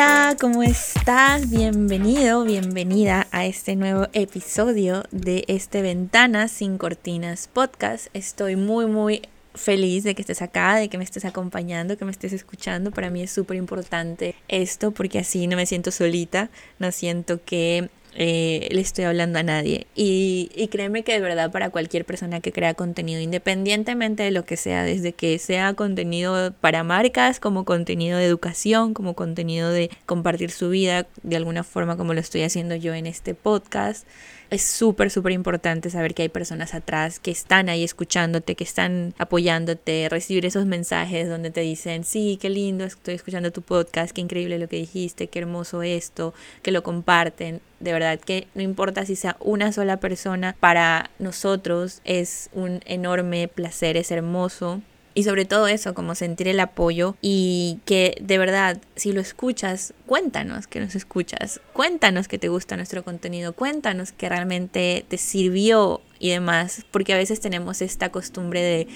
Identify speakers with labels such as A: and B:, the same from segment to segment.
A: Hola, ¿cómo estás? Bienvenido, bienvenida a este nuevo episodio de este Ventanas sin Cortinas podcast. Estoy muy, muy feliz de que estés acá, de que me estés acompañando, que me estés escuchando. Para mí es súper importante esto porque así no me siento solita, no siento que eh, le estoy hablando a nadie. Y, y, créeme que de verdad para cualquier persona que crea contenido, independientemente de lo que sea, desde que sea contenido para marcas, como contenido de educación, como contenido de compartir su vida de alguna forma como lo estoy haciendo yo en este podcast, es súper, súper importante saber que hay personas atrás que están ahí escuchándote, que están apoyándote, recibir esos mensajes donde te dicen, sí, qué lindo, estoy escuchando tu podcast, qué increíble lo que dijiste, qué hermoso esto, que lo comparten. De verdad que no importa si sea una sola persona, para nosotros es un enorme placer, es hermoso y sobre todo eso, como sentir el apoyo y que de verdad, si lo escuchas, cuéntanos que nos escuchas, cuéntanos que te gusta nuestro contenido, cuéntanos que realmente te sirvió y demás, porque a veces tenemos esta costumbre de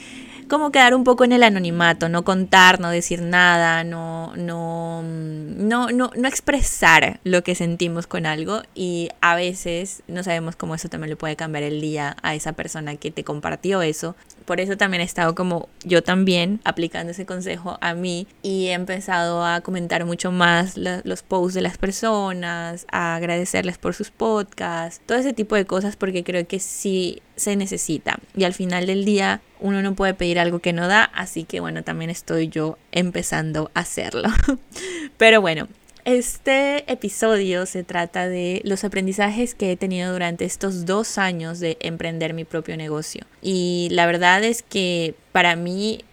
A: como quedar un poco en el anonimato, no contar, no decir nada, no, no, no, no, no expresar lo que sentimos con algo y a veces no sabemos cómo eso también le puede cambiar el día a esa persona que te compartió eso. Por eso también he estado como yo también aplicando ese consejo a mí y he empezado a comentar mucho más los posts de las personas, a agradecerles por sus podcasts, todo ese tipo de cosas porque creo que sí se necesita. Y al final del día uno no puede pedir algo que no da, así que bueno, también estoy yo empezando a hacerlo. Pero bueno, este episodio se trata de los aprendizajes que he tenido durante estos dos años de emprender mi propio negocio. Y la verdad es que para mí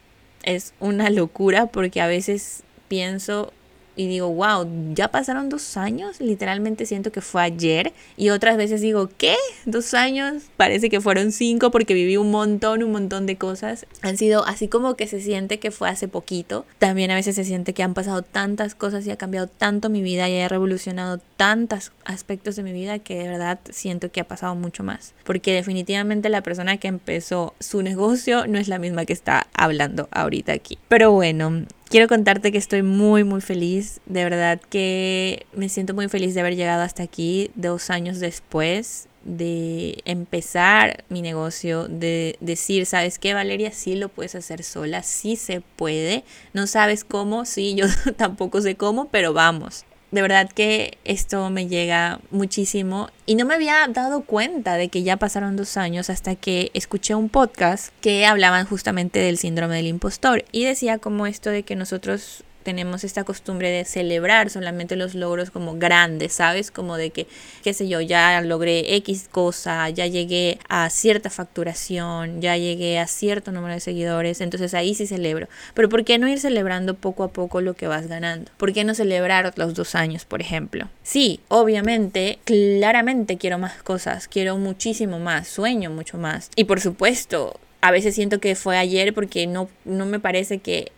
A: es una locura porque a veces pienso y digo, wow, ya pasaron dos años, literalmente siento que fue ayer. Y otras veces digo, ¿qué? ¿Dos años? Parece que fueron cinco porque viví un montón, un montón de cosas. Han sido así como que se siente que fue hace poquito. También a veces se siente que han pasado tantas cosas y ha cambiado tanto mi vida y ha revolucionado tantos aspectos de mi vida que de verdad siento que ha pasado mucho más. Porque definitivamente la persona que empezó su negocio no es la misma que está hablando ahorita aquí. Pero bueno, Quiero contarte que estoy muy muy feliz, de verdad que me siento muy feliz de haber llegado hasta aquí dos años después de empezar mi negocio, de decir, ¿sabes qué, Valeria? Sí lo puedes hacer sola, sí se puede. No sabes cómo, sí, yo tampoco sé cómo, pero vamos de verdad que esto me llega muchísimo y no me había dado cuenta de que ya pasaron dos años hasta que escuché un podcast que hablaban justamente del síndrome del impostor y decía como esto de que nosotros tenemos esta costumbre de celebrar solamente los logros como grandes, ¿sabes? Como de que, qué sé yo, ya logré X cosa, ya llegué a cierta facturación, ya llegué a cierto número de seguidores, entonces ahí sí celebro. Pero ¿por qué no ir celebrando poco a poco lo que vas ganando? ¿Por qué no celebrar los dos años, por ejemplo? Sí, obviamente, claramente quiero más cosas, quiero muchísimo más, sueño mucho más. Y por supuesto, a veces siento que fue ayer porque no, no me parece que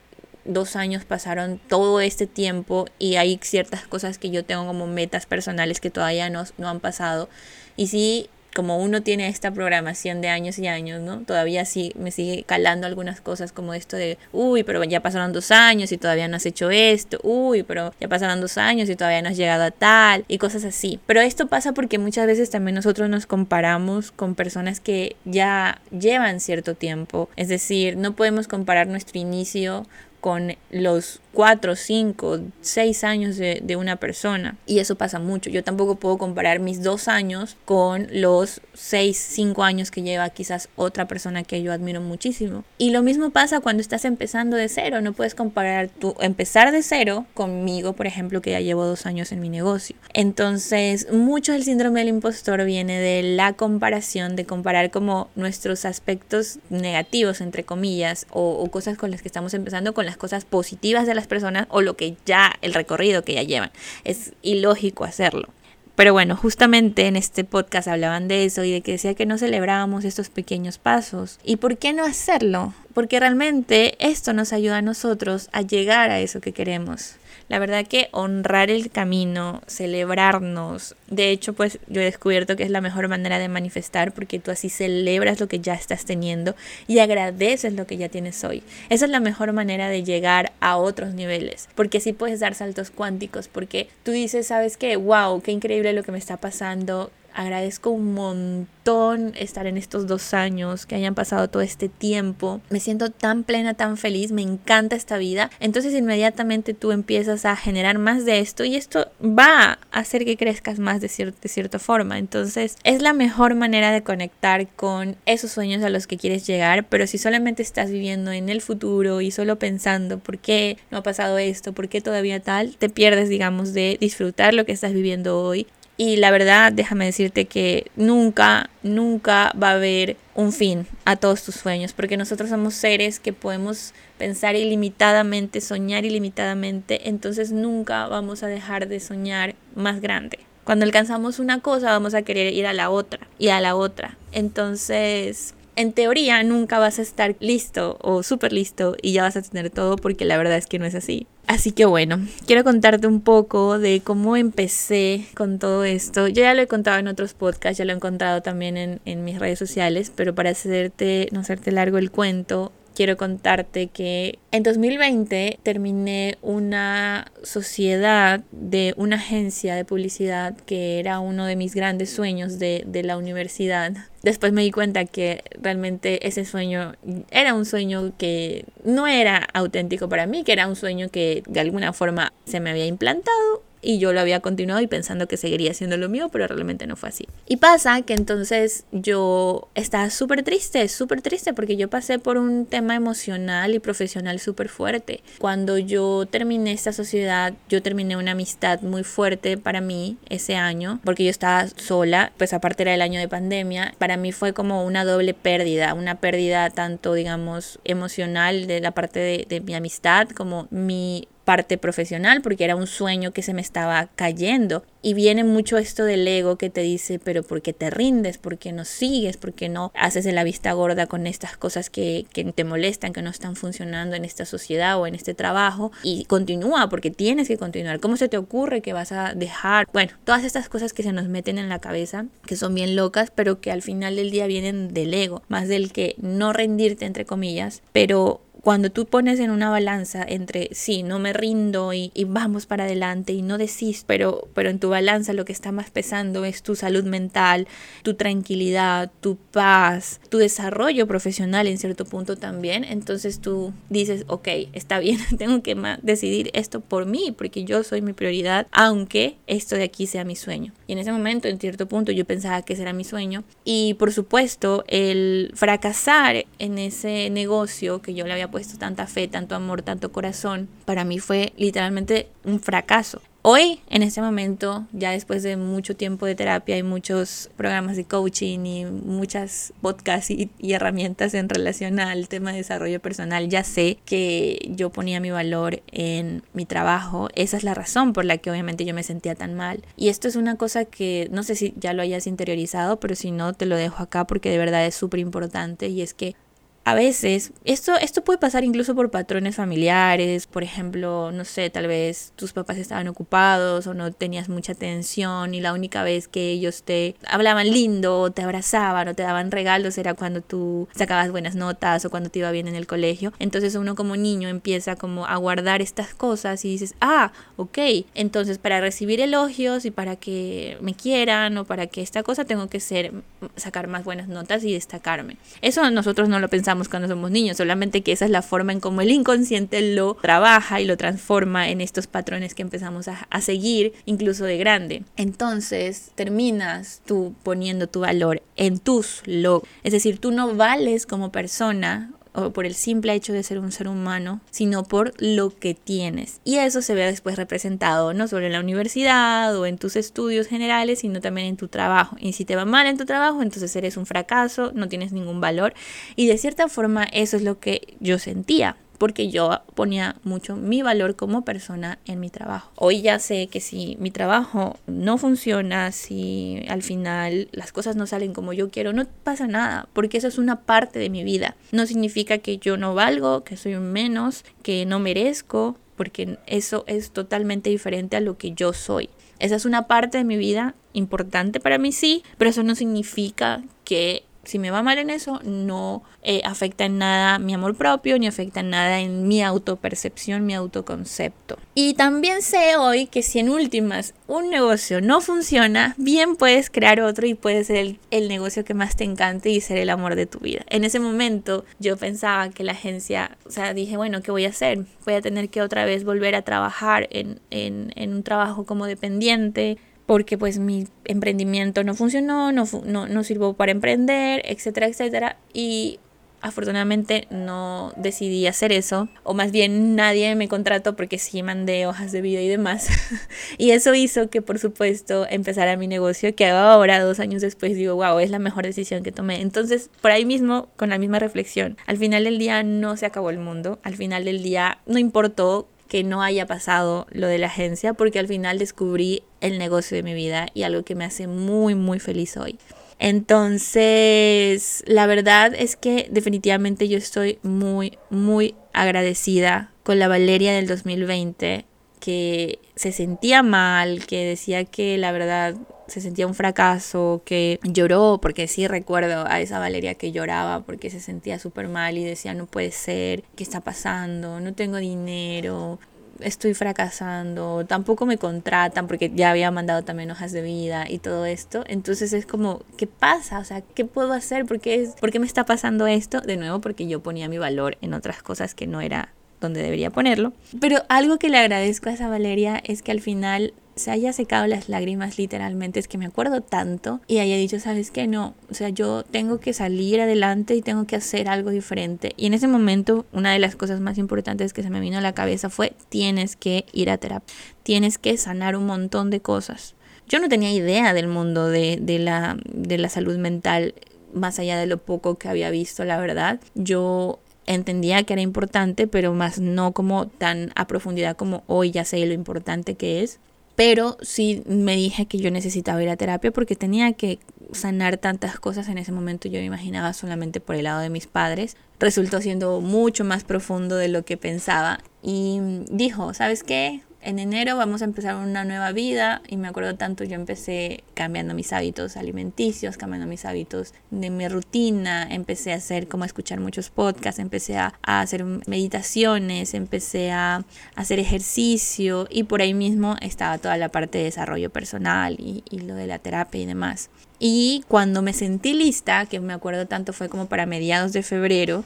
A: dos años pasaron todo este tiempo y hay ciertas cosas que yo tengo como metas personales que todavía no, no han pasado. Y sí como uno tiene esta programación de años y años, ¿no? Todavía sí me sigue calando algunas cosas como esto de, uy, pero ya pasaron dos años y todavía no has hecho esto, uy, pero ya pasaron dos años y todavía no has llegado a tal, y cosas así. Pero esto pasa porque muchas veces también nosotros nos comparamos con personas que ya llevan cierto tiempo, es decir, no podemos comparar nuestro inicio con los 4, 5, 6 años de, de, una persona. Y eso pasa mucho. Yo tampoco puedo comparar mis dos años con los 6, 5 años que lleva quizás otra persona que yo admiro muchísimo. Y lo mismo pasa cuando estás empezando de cero. No puedes comparar tu empezar de cero conmigo, por ejemplo, que ya llevo dos años en mi negocio. Entonces, mucho del síndrome del impostor viene de la comparación, de comparar como nuestros aspectos negativos, entre comillas, o, o cosas con las que estamos empezando con las cosas positivas de las personas o lo que ya, el recorrido que ya llevan. Es ilógico hacerlo. Pero bueno, justamente en este podcast hablaban de eso y de que decía que no celebrábamos estos pequeños pasos. ¿Y por qué no hacerlo? Porque realmente esto nos ayuda a nosotros a llegar a eso que queremos. La verdad que honrar el camino, celebrarnos, de hecho pues yo he descubierto que es la mejor manera de manifestar porque tú así celebras lo que ya estás teniendo y agradeces lo que ya tienes hoy. Esa es la mejor manera de llegar a otros niveles, porque así puedes dar saltos cuánticos, porque tú dices, ¿sabes qué? ¡Wow! ¡Qué increíble lo que me está pasando! Agradezco un montón estar en estos dos años, que hayan pasado todo este tiempo. Me siento tan plena, tan feliz, me encanta esta vida. Entonces inmediatamente tú empiezas a generar más de esto y esto va a hacer que crezcas más de, de cierta forma. Entonces es la mejor manera de conectar con esos sueños a los que quieres llegar, pero si solamente estás viviendo en el futuro y solo pensando por qué no ha pasado esto, por qué todavía tal, te pierdes, digamos, de disfrutar lo que estás viviendo hoy y la verdad, déjame decirte que nunca, nunca va a haber un fin a todos tus sueños, porque nosotros somos seres que podemos pensar ilimitadamente, soñar ilimitadamente, entonces nunca vamos a dejar de soñar más grande. Cuando alcanzamos una cosa, vamos a querer ir a la otra y a la otra. Entonces, en teoría nunca vas a estar listo o súper listo y ya vas a tener todo porque la verdad es que no es así. Así que bueno, quiero contarte un poco de cómo empecé con todo esto. Yo ya lo he contado en otros podcasts, ya lo he encontrado también en, en mis redes sociales, pero para hacerte, no hacerte largo el cuento, quiero contarte que en 2020 terminé una sociedad de una agencia de publicidad que era uno de mis grandes sueños de, de, la universidad. Después me di cuenta que realmente ese sueño era un sueño que no era auténtico para mí, que era un sueño que de alguna forma se me había implantado y yo lo había continuado y pensando que seguiría siendo lo mío, pero realmente no fue así. Y pasa que entonces yo estaba súper triste, súper triste porque yo pasé por un tema emocional y profesional súper fuerte. Cuando yo terminé esta sociedad, yo terminé una amistad muy fuerte para mí ese año, porque yo estaba sola, pues aparte era el año de pandemia, para mí fue como una doble pérdida, una pérdida tanto digamos emocional de la parte de, de mi amistad como mi parte profesional porque era un sueño que se me estaba cayendo. Y viene mucho esto del ego que te dice, pero ¿por qué te rindes? ¿Por qué no sigues? ¿Por qué no haces de la vista gorda con estas cosas que, que te molestan, que no están funcionando en esta sociedad o en este trabajo? Y continúa porque tienes que continuar. ¿Cómo se te ocurre que vas a dejar? Bueno, todas estas cosas que se nos meten en la cabeza, que son bien locas, pero que al final del día vienen del ego, más del que no rendirte, entre comillas, pero cuando tú pones en una balanza entre sí, no me rindo y, vamos para adelante y no desist, pero, pero en tu balanza lo que está más pesando es tu salud mental, tu tranquilidad, tu paz, tu desarrollo profesional en cierto punto también, entonces tú dices, ok, está bien, tengo que decidir esto por mí, porque yo soy mi prioridad, aunque esto de aquí sea mi sueño. Y en ese momento, en cierto punto, yo pensaba que ese era mi sueño. Y por supuesto, el fracasar en ese negocio que yo le había puesto tanta fe, tanto amor, tanto corazón, para mí fue literalmente un fracaso. Hoy, en este momento, ya después de mucho tiempo de terapia y muchos programas de coaching y muchas podcasts y, herramientas en relación al tema de desarrollo personal, ya sé que yo ponía mi valor en mi trabajo. Esa es la razón por la que obviamente yo me sentía tan mal. Y esto es una cosa que no sé si ya lo hayas interiorizado, pero si no, te lo dejo acá porque de verdad es súper importante y es que a veces, esto, esto puede pasar incluso por patrones familiares, por ejemplo, no sé, tal vez tus papás estaban ocupados o no tenías mucha atención y la única vez que ellos te hablaban lindo o te abrazaban o te daban regalos era cuando tú sacabas buenas notas o cuando te iba bien en el colegio. Entonces uno como niño empieza como a guardar estas cosas y dices, ah, ok, entonces para recibir elogios y para que me quieran o para que esta cosa tengo que ser, sacar más buenas notas y destacarme. Eso nosotros no lo pensamos cuando somos niños, solamente que esa es la forma en cómo el inconsciente lo trabaja y lo transforma en estos patrones que empezamos a, seguir incluso de grande. Entonces terminas tú poniendo tu valor en tus logros, es decir, tú no vales como persona o por el simple hecho de ser un ser humano, sino por lo que tienes. Y eso se ve después representado no solo en la universidad o en tus estudios generales, sino también en tu trabajo. Y si te va mal en tu trabajo, entonces eres un fracaso, no tienes ningún valor. Y de cierta forma eso es lo que yo sentía porque yo ponía mucho mi valor como persona en mi trabajo. Hoy ya sé que si mi trabajo no funciona, si al final las cosas no salen como yo quiero, no pasa nada, porque eso es una parte de mi vida. No significa que yo no valgo, que soy un menos, que no merezco, porque eso es totalmente diferente a lo que yo soy. Esa es una parte de mi vida importante para mí, sí, pero eso no significa que si me va mal en eso, no eh, afecta en nada mi amor propio, ni afecta en nada en mi autopercepción, mi autoconcepto. Y también sé hoy que si en últimas un negocio no funciona, bien puedes crear otro y puede ser el, el negocio que más te encante y ser el amor de tu vida. En ese momento yo pensaba que la agencia, o sea, dije, bueno, ¿qué voy a hacer? Voy a tener que otra vez volver a trabajar en, en, en un trabajo como dependiente porque pues mi emprendimiento no funcionó, no, no, no sirvió para emprender, etcétera, etcétera. Y afortunadamente no decidí hacer eso, o más bien nadie me contrató porque sí mandé hojas de vida y demás. y eso hizo que por supuesto empezara mi negocio, que ahora, dos años después, digo, wow, es la mejor decisión que tomé. Entonces, por ahí mismo, con la misma reflexión, al final del día no se acabó el mundo, al final del día no importó que no haya pasado lo de la agencia, porque al final descubrí el negocio de mi vida y algo que me hace muy, muy feliz hoy. Entonces, la verdad es que definitivamente yo estoy muy, muy agradecida con la Valeria del 2020, que se sentía mal, que decía que la verdad se sentía un fracaso, que lloró, porque sí recuerdo a esa Valeria que lloraba porque se sentía súper mal y decía, no puede ser, ¿qué está pasando? No tengo dinero, estoy fracasando, tampoco me contratan porque ya había mandado también hojas de vida y todo esto. Entonces es como, ¿qué pasa? O sea, ¿qué puedo hacer? ¿Por qué, es, ¿Por qué me está pasando esto? De nuevo, porque yo ponía mi valor en otras cosas que no era donde debería ponerlo. Pero algo que le agradezco a esa Valeria es que al final se haya secado las lágrimas literalmente, es que me acuerdo tanto y haya dicho, sabes que no, o sea, yo tengo que salir adelante y tengo que hacer algo diferente. Y en ese momento, una de las cosas más importantes que se me vino a la cabeza fue, tienes que ir a terapia, tienes que sanar un montón de cosas. Yo no tenía idea del mundo de, de, la, de la salud mental más allá de lo poco que había visto, la verdad. Yo entendía que era importante, pero más no como tan a profundidad como hoy ya sé lo importante que es. Pero sí me dije que yo necesitaba ir a terapia porque tenía que sanar tantas cosas en ese momento. Yo me imaginaba solamente por el lado de mis padres. Resultó siendo mucho más profundo de lo que pensaba. Y dijo, ¿sabes qué? En enero vamos a empezar una nueva vida y me acuerdo tanto, yo empecé cambiando mis hábitos alimenticios, cambiando mis hábitos de mi rutina, empecé a hacer como escuchar muchos podcasts, empecé a, hacer meditaciones, empecé a, hacer ejercicio y por ahí mismo estaba toda la parte de desarrollo personal y lo de la terapia y demás. Y cuando me sentí lista, que me acuerdo tanto fue como para mediados de febrero,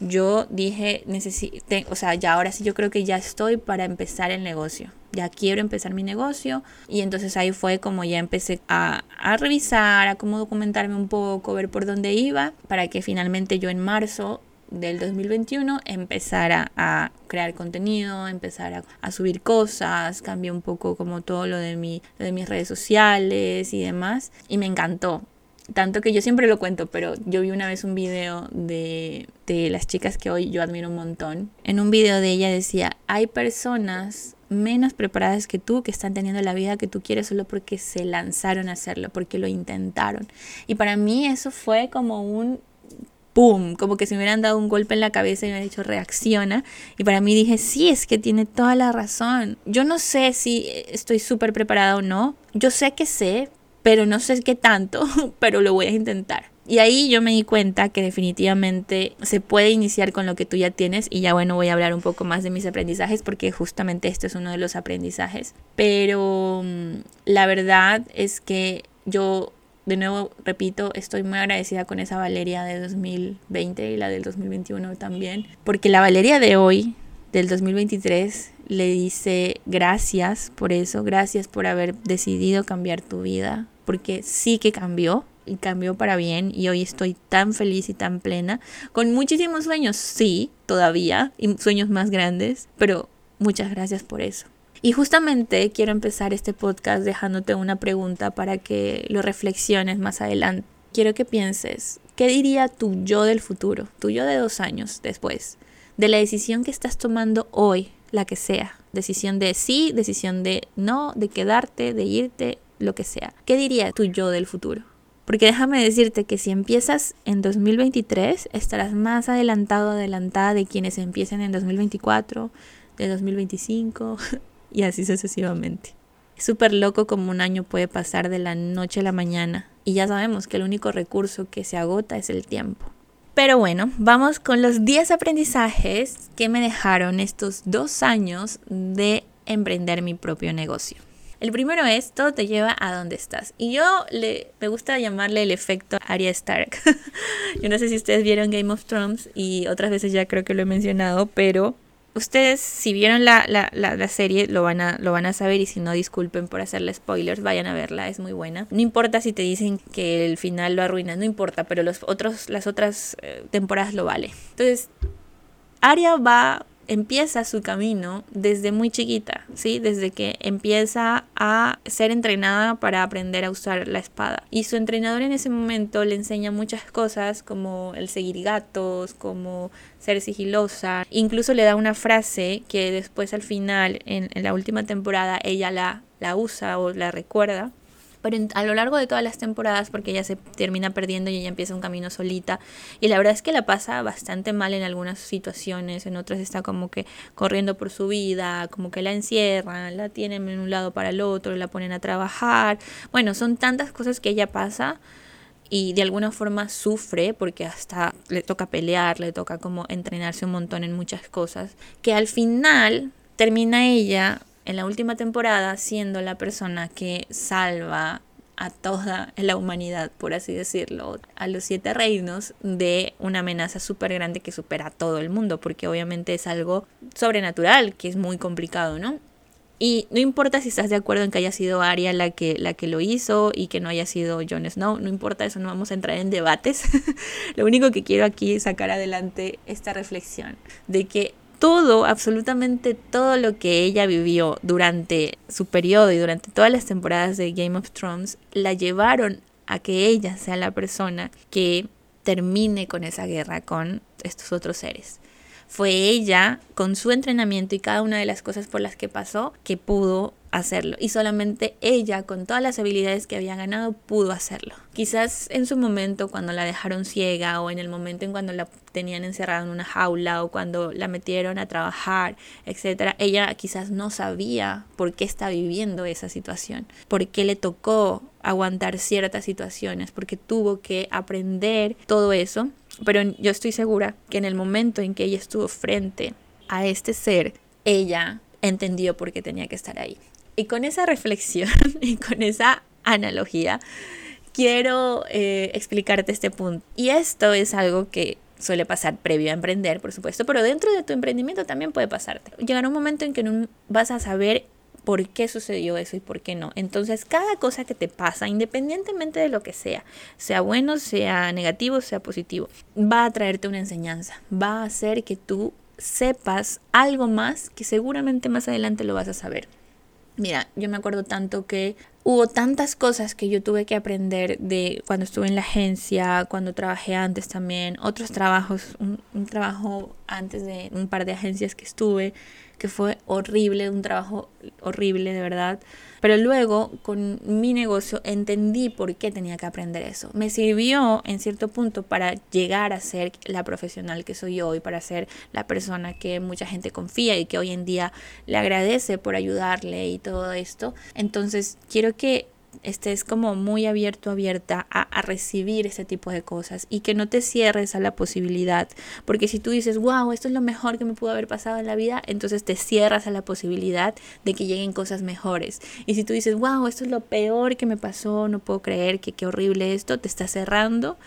A: yo dije, necesito, o sea, ya ahora sí yo creo que ya estoy para empezar el negocio. Ya quiero empezar mi negocio. Y entonces ahí fue como ya empecé a, a revisar, a cómo documentarme un poco, ver por dónde iba, para que finalmente yo en marzo del 2021 empezara a crear contenido, empezar a, a, subir cosas, cambié un poco como todo lo de, mi, de mis redes sociales y demás. Y me encantó. Tanto que yo siempre lo cuento, pero yo vi una vez un video de, de las chicas que hoy yo admiro un montón. En un video de ella decía, hay personas menos preparadas que tú que están teniendo la vida que tú quieres solo porque se lanzaron a hacerlo, porque lo intentaron. Y para mí eso fue como un ¡pum! Como que se me hubieran dado un golpe en la cabeza y me hubieran dicho reacciona. Y para mí dije, sí, es que tiene toda la razón. Yo no sé si estoy súper preparada o no. Yo sé que sé, pero no sé qué tanto, pero lo voy a intentar. Y ahí yo me di cuenta que definitivamente se puede iniciar con lo que tú ya tienes y ya bueno voy a hablar un poco más de mis aprendizajes porque justamente este es uno de los aprendizajes. Pero mm, la verdad es que yo de nuevo repito, estoy muy agradecida con esa Valeria de 2020 y la del 2021 también, porque la Valeria de hoy, del 2023, le dice gracias por eso, gracias por haber decidido cambiar tu vida, porque sí que cambió y cambió para bien y hoy estoy tan feliz y tan plena, con muchísimos sueños, sí, todavía, y sueños más grandes, pero muchas gracias por eso. Y justamente quiero empezar este podcast dejándote una pregunta para que lo reflexiones más adelante. Quiero que pienses, ¿qué diría tu yo del futuro, tu yo de dos años después, de la decisión que estás tomando hoy, la que sea? Decisión de sí, decisión de no, de quedarte, de irte, lo que sea. ¿Qué diría tu yo del futuro? Porque déjame decirte que si empiezas en 2023, estarás más adelantado, adelantada de quienes empiecen en 2024, de 2025 y así sucesivamente. Es súper loco como un año puede pasar de la noche a la mañana y ya sabemos que el único recurso que se agota es el tiempo. Pero bueno, vamos con los 10 aprendizajes que me dejaron estos dos años de emprender mi propio negocio. El primero es, todo te lleva a donde estás. Y yo le, me gusta llamarle el efecto Arya Stark. yo no sé si ustedes vieron Game of Thrones y otras veces ya creo que lo he mencionado, pero ustedes si vieron la, la, la, serie lo van, a, lo van a saber y si no disculpen por hacerle spoilers, vayan a verla, es muy buena. No importa si te dicen que el final lo arruina, no importa, pero los otros, las otras eh, temporadas lo vale. Entonces, Arya va empieza su camino desde muy chiquita, ¿sí? Desde que empieza a ser entrenada para aprender a usar la espada. Y su entrenador en ese momento le enseña muchas cosas como el seguir gatos, como ser sigilosa. Incluso le da una frase que después al final, en, en la última temporada, ella la, la usa o la recuerda pero a lo largo de todas las temporadas, porque ella se termina perdiendo y ella empieza un camino solita, y la verdad es que la pasa bastante mal en algunas situaciones, en otras está como que corriendo por su vida, como que la encierran, la tienen en un lado para el otro, la ponen a trabajar, bueno, son tantas cosas que ella pasa y de alguna forma sufre porque hasta le toca pelear, le toca como entrenarse un montón en muchas cosas, que al final termina ella en la última temporada siendo la persona que salva a toda la humanidad, por así decirlo, a los siete reinos de una amenaza súper grande que supera a todo el mundo, porque obviamente es algo sobrenatural, que es muy complicado, ¿no? Y no importa si estás de acuerdo en que haya sido Arya la que, la que lo hizo y que no haya sido Jon Snow, no importa eso, no vamos a entrar en debates. lo único que quiero aquí es sacar adelante esta reflexión de que todo, absolutamente todo lo que ella vivió durante su periodo y durante todas las temporadas de Game of Thrones, la llevaron a que ella sea la persona que termine con esa guerra con estos otros seres. Fue ella, con su entrenamiento y cada una de las cosas por las que pasó, que pudo hacerlo. Y solamente ella, con todas las habilidades que había ganado, pudo hacerlo. Quizás en su momento, cuando la dejaron ciega, o en el momento en cuando la tenían encerrada en una jaula, o cuando la metieron a trabajar, etc., ella quizás no sabía por qué está viviendo esa situación, por qué le tocó aguantar ciertas situaciones, porque tuvo que aprender todo eso. Pero yo estoy segura que en el momento en que ella estuvo frente a este ser, ella entendió por qué tenía que estar ahí. Y con esa reflexión y con esa analogía, quiero eh, explicarte este punto. Y esto es algo que suele pasar previo a emprender, por supuesto, pero dentro de tu emprendimiento también puede pasarte. Llegará un momento en que no vas a saber por qué sucedió eso y por qué no. Entonces, cada cosa que te pasa, independientemente de lo que sea, sea bueno, sea negativo, sea positivo, va a traerte una enseñanza, va a hacer que tú sepas algo más que seguramente más adelante lo vas a saber. Mira, yo me acuerdo tanto que hubo tantas cosas que yo tuve que aprender de cuando estuve en la agencia, cuando trabajé antes también, otros trabajos, un, un trabajo antes de un par de agencias que estuve, que fue horrible, un trabajo horrible de verdad. Pero luego con mi negocio entendí por qué tenía que aprender eso. Me sirvió en cierto punto para llegar a ser la profesional que soy hoy, para ser la persona que mucha gente confía y que hoy en día le agradece por ayudarle y todo esto. Entonces quiero que estés como muy abierto, abierta a, a, recibir ese tipo de cosas y que no te cierres a la posibilidad. Porque si tú dices, wow, esto es lo mejor que me pudo haber pasado en la vida, entonces te cierras a la posibilidad de que lleguen cosas mejores. Y si tú dices, wow, esto es lo peor que me pasó, no puedo creer que qué horrible esto, te está cerrando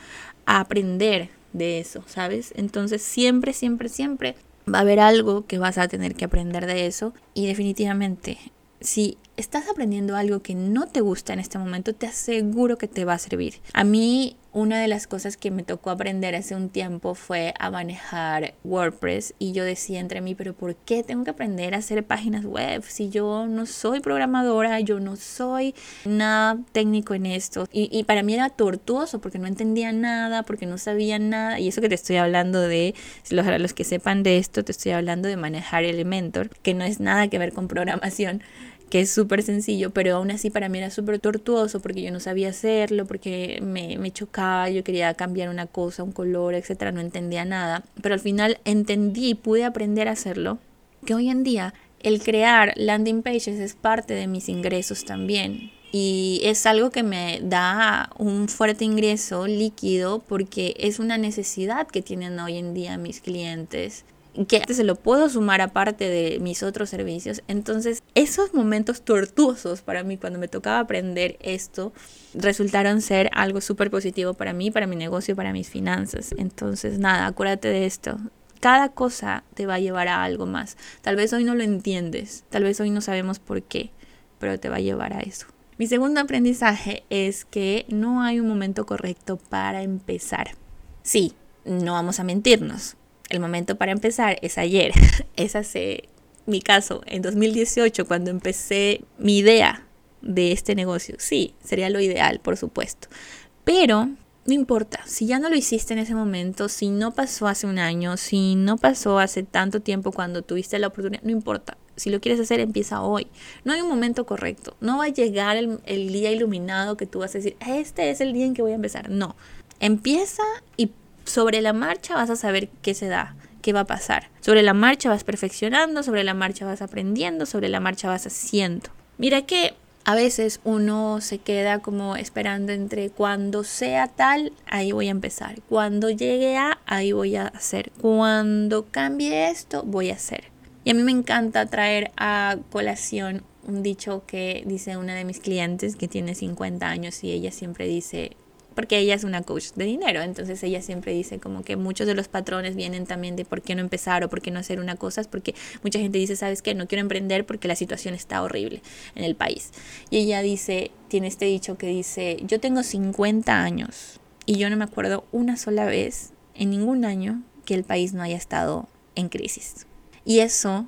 A: a aprender de eso, ¿sabes? Entonces siempre, siempre, siempre va a haber algo que vas a tener que aprender de eso y definitivamente si estás aprendiendo algo que no te gusta en este momento, te aseguro que te va a servir. A mí una de las cosas que me tocó aprender hace un tiempo fue a manejar WordPress y yo decía entre mí, pero ¿por qué tengo que aprender a hacer páginas web si yo no soy programadora, yo no soy nada técnico en esto? Y, para mí era tortuoso porque no entendía nada, porque no sabía nada y eso que te estoy hablando de, los, los que sepan de esto, te estoy hablando de manejar Elementor, que no es nada que ver con programación que es súper sencillo, pero aún así para mí era súper tortuoso porque yo no sabía hacerlo, porque me, me, chocaba, yo quería cambiar una cosa, un color, etcétera, no entendía nada. Pero al final entendí y pude aprender a hacerlo que hoy en día el crear landing pages es parte de mis ingresos también. Y es algo que me da un fuerte ingreso líquido porque es una necesidad que tienen hoy en día mis clientes que se lo puedo sumar aparte de mis otros servicios. Entonces, esos momentos tortuosos para mí cuando me tocaba aprender esto resultaron ser algo súper positivo para mí, para mi negocio, para mis finanzas. Entonces, nada, acuérdate de esto. Cada cosa te va a llevar a algo más. Tal vez hoy no lo entiendes, tal vez hoy no sabemos por qué, pero te va a llevar a eso. Mi segundo aprendizaje es que no hay un momento correcto para empezar. Sí, no vamos a mentirnos. El momento para empezar es ayer. es hace mi caso, en 2018, cuando empecé mi idea de este negocio. Sí, sería lo ideal, por supuesto. Pero no importa, si ya no lo hiciste en ese momento, si no pasó hace un año, si no pasó hace tanto tiempo cuando tuviste la oportunidad, no importa. Si lo quieres hacer, empieza hoy. No hay un momento correcto. No va a llegar el, día iluminado que tú vas a decir, este es el día en que voy a empezar. No. Empieza y sobre la marcha vas a saber qué se da, qué va a pasar. Sobre la marcha vas perfeccionando, sobre la marcha vas aprendiendo, sobre la marcha vas haciendo. Mira que a veces uno se queda como esperando entre cuando sea tal, ahí voy a empezar. Cuando llegue a, ahí voy a hacer. Cuando cambie esto, voy a hacer. Y a mí me encanta traer a colación un dicho que dice una de mis clientes que tiene 50 años y ella siempre dice, porque ella es una coach de dinero, entonces ella siempre dice como que muchos de los patrones vienen también de por qué no empezar o por qué no hacer una cosa, es porque mucha gente dice, ¿sabes qué? No quiero emprender porque la situación está horrible en el país. Y ella dice, tiene este dicho que dice, yo tengo 50 años y yo no me acuerdo una sola vez en ningún año que el país no haya estado en crisis. Y eso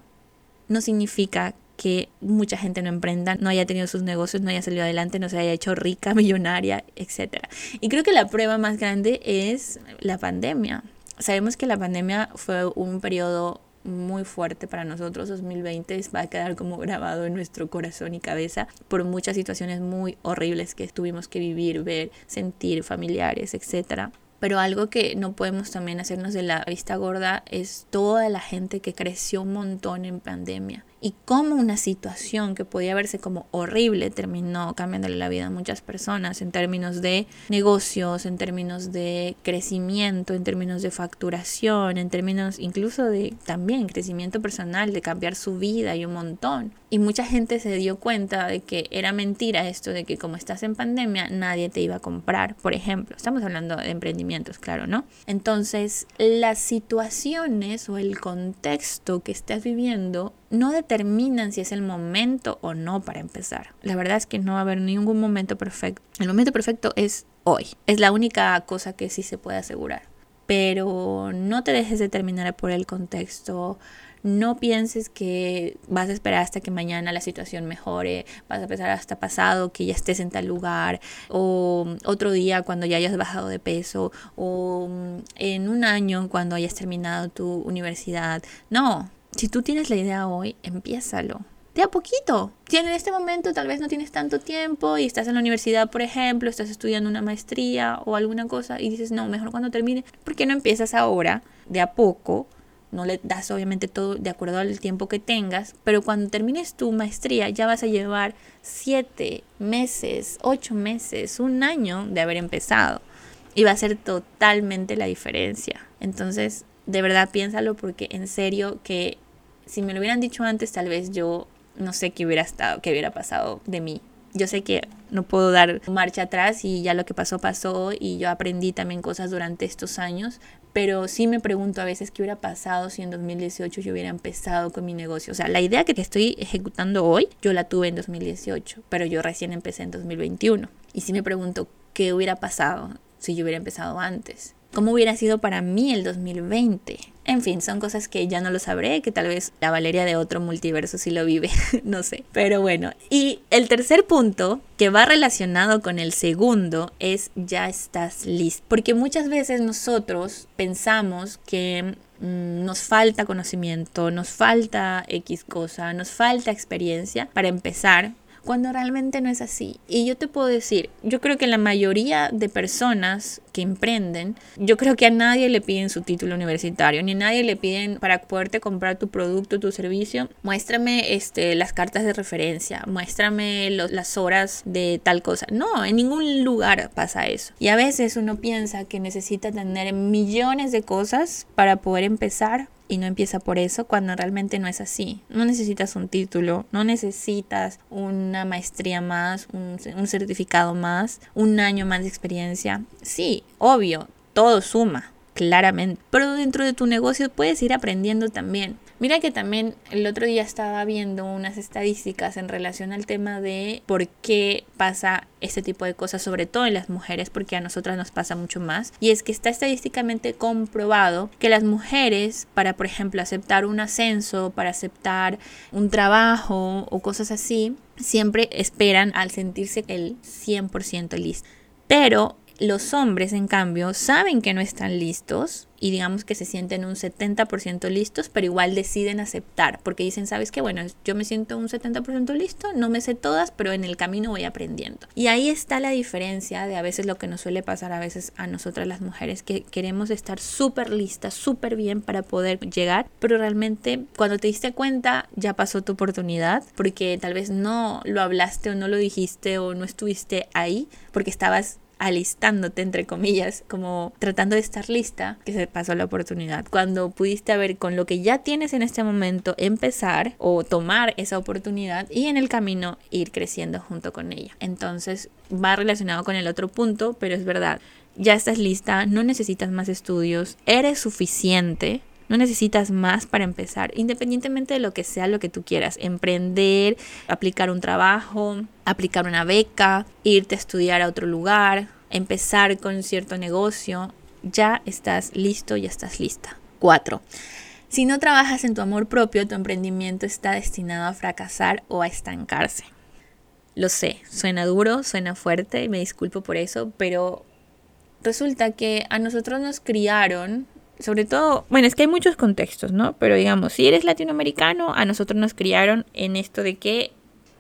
A: no significa que mucha gente no emprenda, no haya tenido sus negocios, no haya salido adelante, no se haya hecho rica, millonaria, etc. Y creo que la prueba más grande es la pandemia. Sabemos que la pandemia fue un periodo muy fuerte para nosotros. 2020 va a quedar como grabado en nuestro corazón y cabeza por muchas situaciones muy horribles que tuvimos que vivir, ver, sentir, familiares, etc. Pero algo que no podemos también hacernos de la vista gorda es toda la gente que creció un montón en pandemia y cómo una situación que podía verse como horrible terminó cambiándole la vida a muchas personas en términos de negocios, en términos de crecimiento, en términos de facturación, en términos incluso de también crecimiento personal, de cambiar su vida y un montón. Y mucha gente se dio cuenta de que era mentira esto de que como estás en pandemia nadie te iba a comprar, por ejemplo. Estamos hablando de emprendimientos, claro, ¿no? Entonces, las situaciones o el contexto que estás viviendo no determinan si es el momento o no para empezar. La verdad es que no va a haber ningún momento perfecto. El momento perfecto es hoy. Es la única cosa que sí se puede asegurar. Pero no te dejes determinar por el contexto. No pienses que vas a esperar hasta que mañana la situación mejore, vas a pensar hasta pasado que ya estés en tal lugar, o otro día cuando ya hayas bajado de peso, o en un año cuando hayas terminado tu universidad. No, si tú tienes la idea hoy, empiézalo. De a poquito. Si en este momento tal vez no tienes tanto tiempo y estás en la universidad, por ejemplo, estás estudiando una maestría o alguna cosa y dices, no, mejor cuando termine, ¿por qué no empiezas ahora, de a poco? No le das obviamente todo de acuerdo al tiempo que tengas, pero cuando termines tu maestría ya vas a llevar siete meses, ocho meses, un año de haber empezado. Y va a ser totalmente la diferencia. Entonces, de verdad piénsalo porque en serio que si me lo hubieran dicho antes, tal vez yo no sé qué hubiera estado, qué hubiera pasado de mí. Yo sé que no puedo dar marcha atrás y ya lo que pasó pasó y yo aprendí también cosas durante estos años, pero sí me pregunto a veces qué hubiera pasado si en 2018 yo hubiera empezado con mi negocio. O sea, la idea que estoy ejecutando hoy, yo la tuve en 2018, pero yo recién empecé en 2021. Y sí me pregunto qué hubiera pasado si yo hubiera empezado antes. ¿Cómo hubiera sido para mí el 2020? En fin, son cosas que ya no lo sabré, que tal vez la Valeria de otro multiverso sí lo vive, no sé. Pero bueno, y el tercer punto que va relacionado con el segundo es ya estás listo. Porque muchas veces nosotros pensamos que mm, nos falta conocimiento, nos falta X cosa, nos falta experiencia para empezar cuando realmente no es así. Y yo te puedo decir, yo creo que la mayoría de personas que emprenden, yo creo que a nadie le piden su título universitario, ni a nadie le piden para poderte comprar tu producto, tu servicio, muéstrame este, las cartas de referencia, muéstrame las horas de tal cosa. No, en ningún lugar pasa eso. Y a veces uno piensa que necesita tener millones de cosas para poder empezar y no empieza por eso cuando realmente no es así. No necesitas un título, no necesitas una maestría más, un, un, certificado más, un año más de experiencia. Sí, obvio, todo suma, claramente. Pero dentro de tu negocio puedes ir aprendiendo también. Mira que también el otro día estaba viendo unas estadísticas en relación al tema de por qué pasa este tipo de cosas, sobre todo en las mujeres, porque a nosotras nos pasa mucho más. Y es que está estadísticamente comprobado que las mujeres, para por ejemplo aceptar un ascenso, para aceptar un trabajo o cosas así, siempre esperan al sentirse el 100% listo. Pero los hombres, en cambio, saben que no están listos y digamos que se sienten un 70% listos, pero igual deciden aceptar, porque dicen, ¿sabes qué? Bueno, yo me siento un 70% listo, no me sé todas, pero en el camino voy aprendiendo. Y ahí está la diferencia de a veces lo que nos suele pasar a veces a nosotras las mujeres, que queremos estar súper listas, súper bien para poder llegar, pero realmente cuando te diste cuenta ya pasó tu oportunidad, porque tal vez no lo hablaste o no lo dijiste o no estuviste ahí, porque estabas alistándote, entre comillas, como tratando de estar lista, que se pasó la oportunidad. Cuando pudiste ver con lo que ya tienes en este momento, empezar o tomar esa oportunidad y en el camino ir creciendo junto con ella. Entonces va relacionado con el otro punto, pero es verdad. Ya estás lista, no necesitas más estudios, eres suficiente no necesitas más para empezar, independientemente de lo que sea lo que tú quieras. Emprender, aplicar un trabajo, aplicar una beca, irte a estudiar a otro lugar, empezar con cierto negocio. Ya estás listo, ya estás lista. 4. Si no trabajas en tu amor propio, tu emprendimiento está destinado a fracasar o a estancarse. Lo sé, suena duro, suena fuerte me disculpo por eso, pero resulta que a nosotros nos criaron sobre todo, bueno, es que hay muchos contextos, ¿no? Pero digamos, si eres latinoamericano, a nosotros nos criaron en esto de que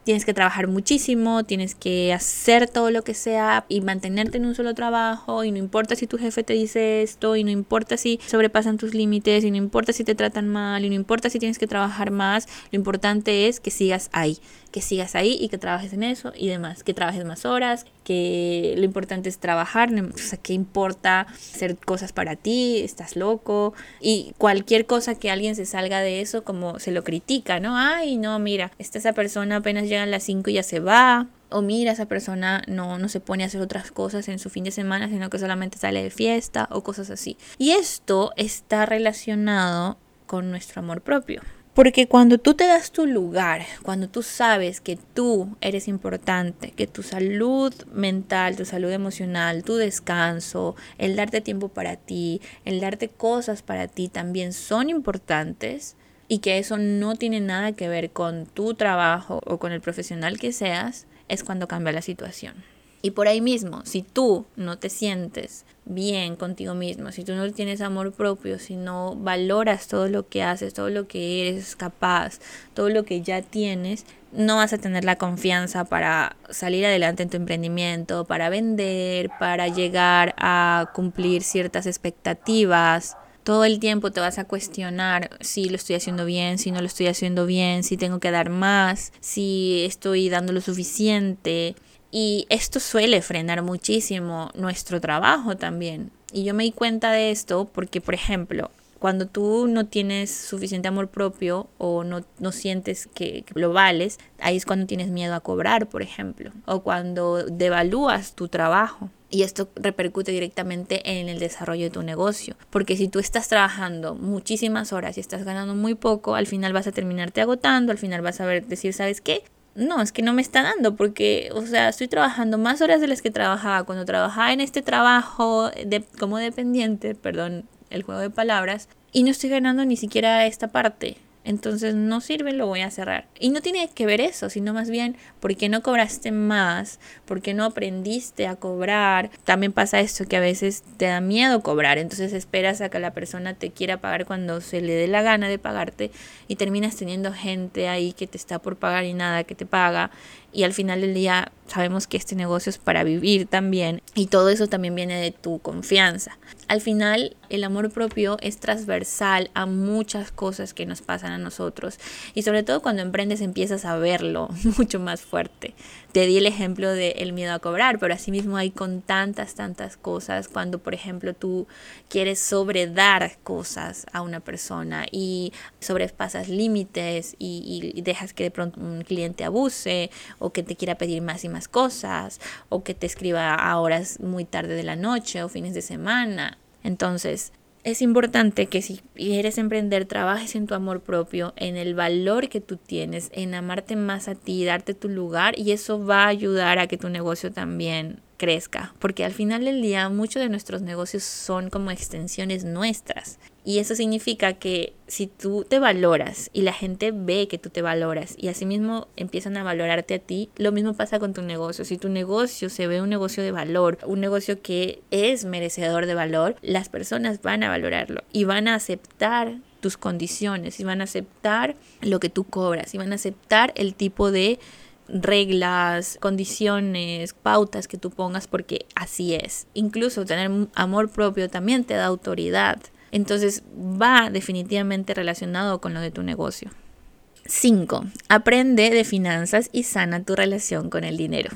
A: tienes que trabajar muchísimo, tienes que hacer todo lo que sea y mantenerte en un solo trabajo y no importa si tu jefe te dice esto y no importa si sobrepasan tus límites y no importa si te tratan mal y no importa si tienes que trabajar más, lo importante es que sigas ahí, que sigas ahí y que trabajes en eso y demás, que trabajes más horas, que lo importante es trabajar, o sea, ¿qué importa hacer cosas para ti? ¿Estás loco? Y cualquier cosa que alguien se salga de eso como se lo critica, ¿no? Ay, no, mira, está esa persona apenas llega a las 5 y ya se va. O mira, esa persona no, no se pone a hacer otras cosas en su fin de semana, sino que solamente sale de fiesta o cosas así. Y esto está relacionado con nuestro amor propio. Porque cuando tú te das tu lugar, cuando tú sabes que tú eres importante, que tu salud mental, tu salud emocional, tu descanso, el darte tiempo para ti, el darte cosas para ti también son importantes y que eso no tiene nada que ver con tu trabajo o con el profesional que seas, es cuando cambia la situación. Y por ahí mismo, si tú no te sientes bien contigo mismo, si tú no tienes amor propio, si no valoras todo lo que haces, todo lo que eres capaz, todo lo que ya tienes, no vas a tener la confianza para salir adelante en tu emprendimiento, para vender, para llegar a cumplir ciertas expectativas. Todo el tiempo te vas a cuestionar si lo estoy haciendo bien, si no lo estoy haciendo bien, si tengo que dar más, si estoy dando lo suficiente. Y esto suele frenar muchísimo nuestro trabajo también. Y yo me di cuenta de esto porque, por ejemplo, cuando tú no tienes suficiente amor propio o no, no sientes que, lo vales, ahí es cuando tienes miedo a cobrar, por ejemplo, o cuando devalúas tu trabajo. Y esto repercute directamente en el desarrollo de tu negocio. Porque si tú estás trabajando muchísimas horas y estás ganando muy poco, al final vas a terminarte agotando, al final vas a ver, decir, ¿sabes qué? No, es que no me está dando porque, o sea, estoy trabajando más horas de las que trabajaba cuando trabajaba en este trabajo de, como dependiente, perdón, el juego de palabras, y no estoy ganando ni siquiera esta parte. Entonces no sirve, lo voy a cerrar. Y no tiene que ver eso, sino más bien porque no cobraste más, porque no aprendiste a cobrar. También pasa esto que a veces te da miedo cobrar, entonces esperas a que la persona te quiera pagar cuando se le dé la gana de pagarte y terminas teniendo gente ahí que te está por pagar y nada que te paga y al final del día sabemos que este negocio es para vivir también y todo eso también viene de tu confianza. Al final el amor propio es transversal a muchas cosas que nos pasan a nosotros y sobre todo cuando emprendes empiezas a verlo mucho más fuerte. Te di el ejemplo del el miedo a cobrar, pero asimismo hay con tantas, tantas cosas cuando por ejemplo tú quieres sobredar cosas a una persona y sobrepasas límites y, y dejas que de pronto un cliente abuse o que te quiera pedir más y más cosas o que te escriba a horas muy tarde de la noche o fines de semana. Entonces, es importante que si quieres emprender, trabajes en tu amor propio, en el valor que tú tienes, en amarte más a ti, darte tu lugar y eso va a ayudar a que tu negocio también crezca, porque al final del día muchos de nuestros negocios son como extensiones nuestras. Y eso significa que si tú te valoras y la gente ve que tú te valoras y asimismo empiezan a valorarte a ti, lo mismo pasa con tu negocio. Si tu negocio se ve un negocio de valor, un negocio que es merecedor de valor, las personas van a valorarlo y van a aceptar tus condiciones y van a aceptar lo que tú cobras y van a aceptar el tipo de reglas, condiciones, pautas que tú pongas porque así es. Incluso tener amor propio también te da autoridad. Entonces va definitivamente relacionado con lo de tu negocio. 5. Aprende de finanzas y sana tu relación con el dinero.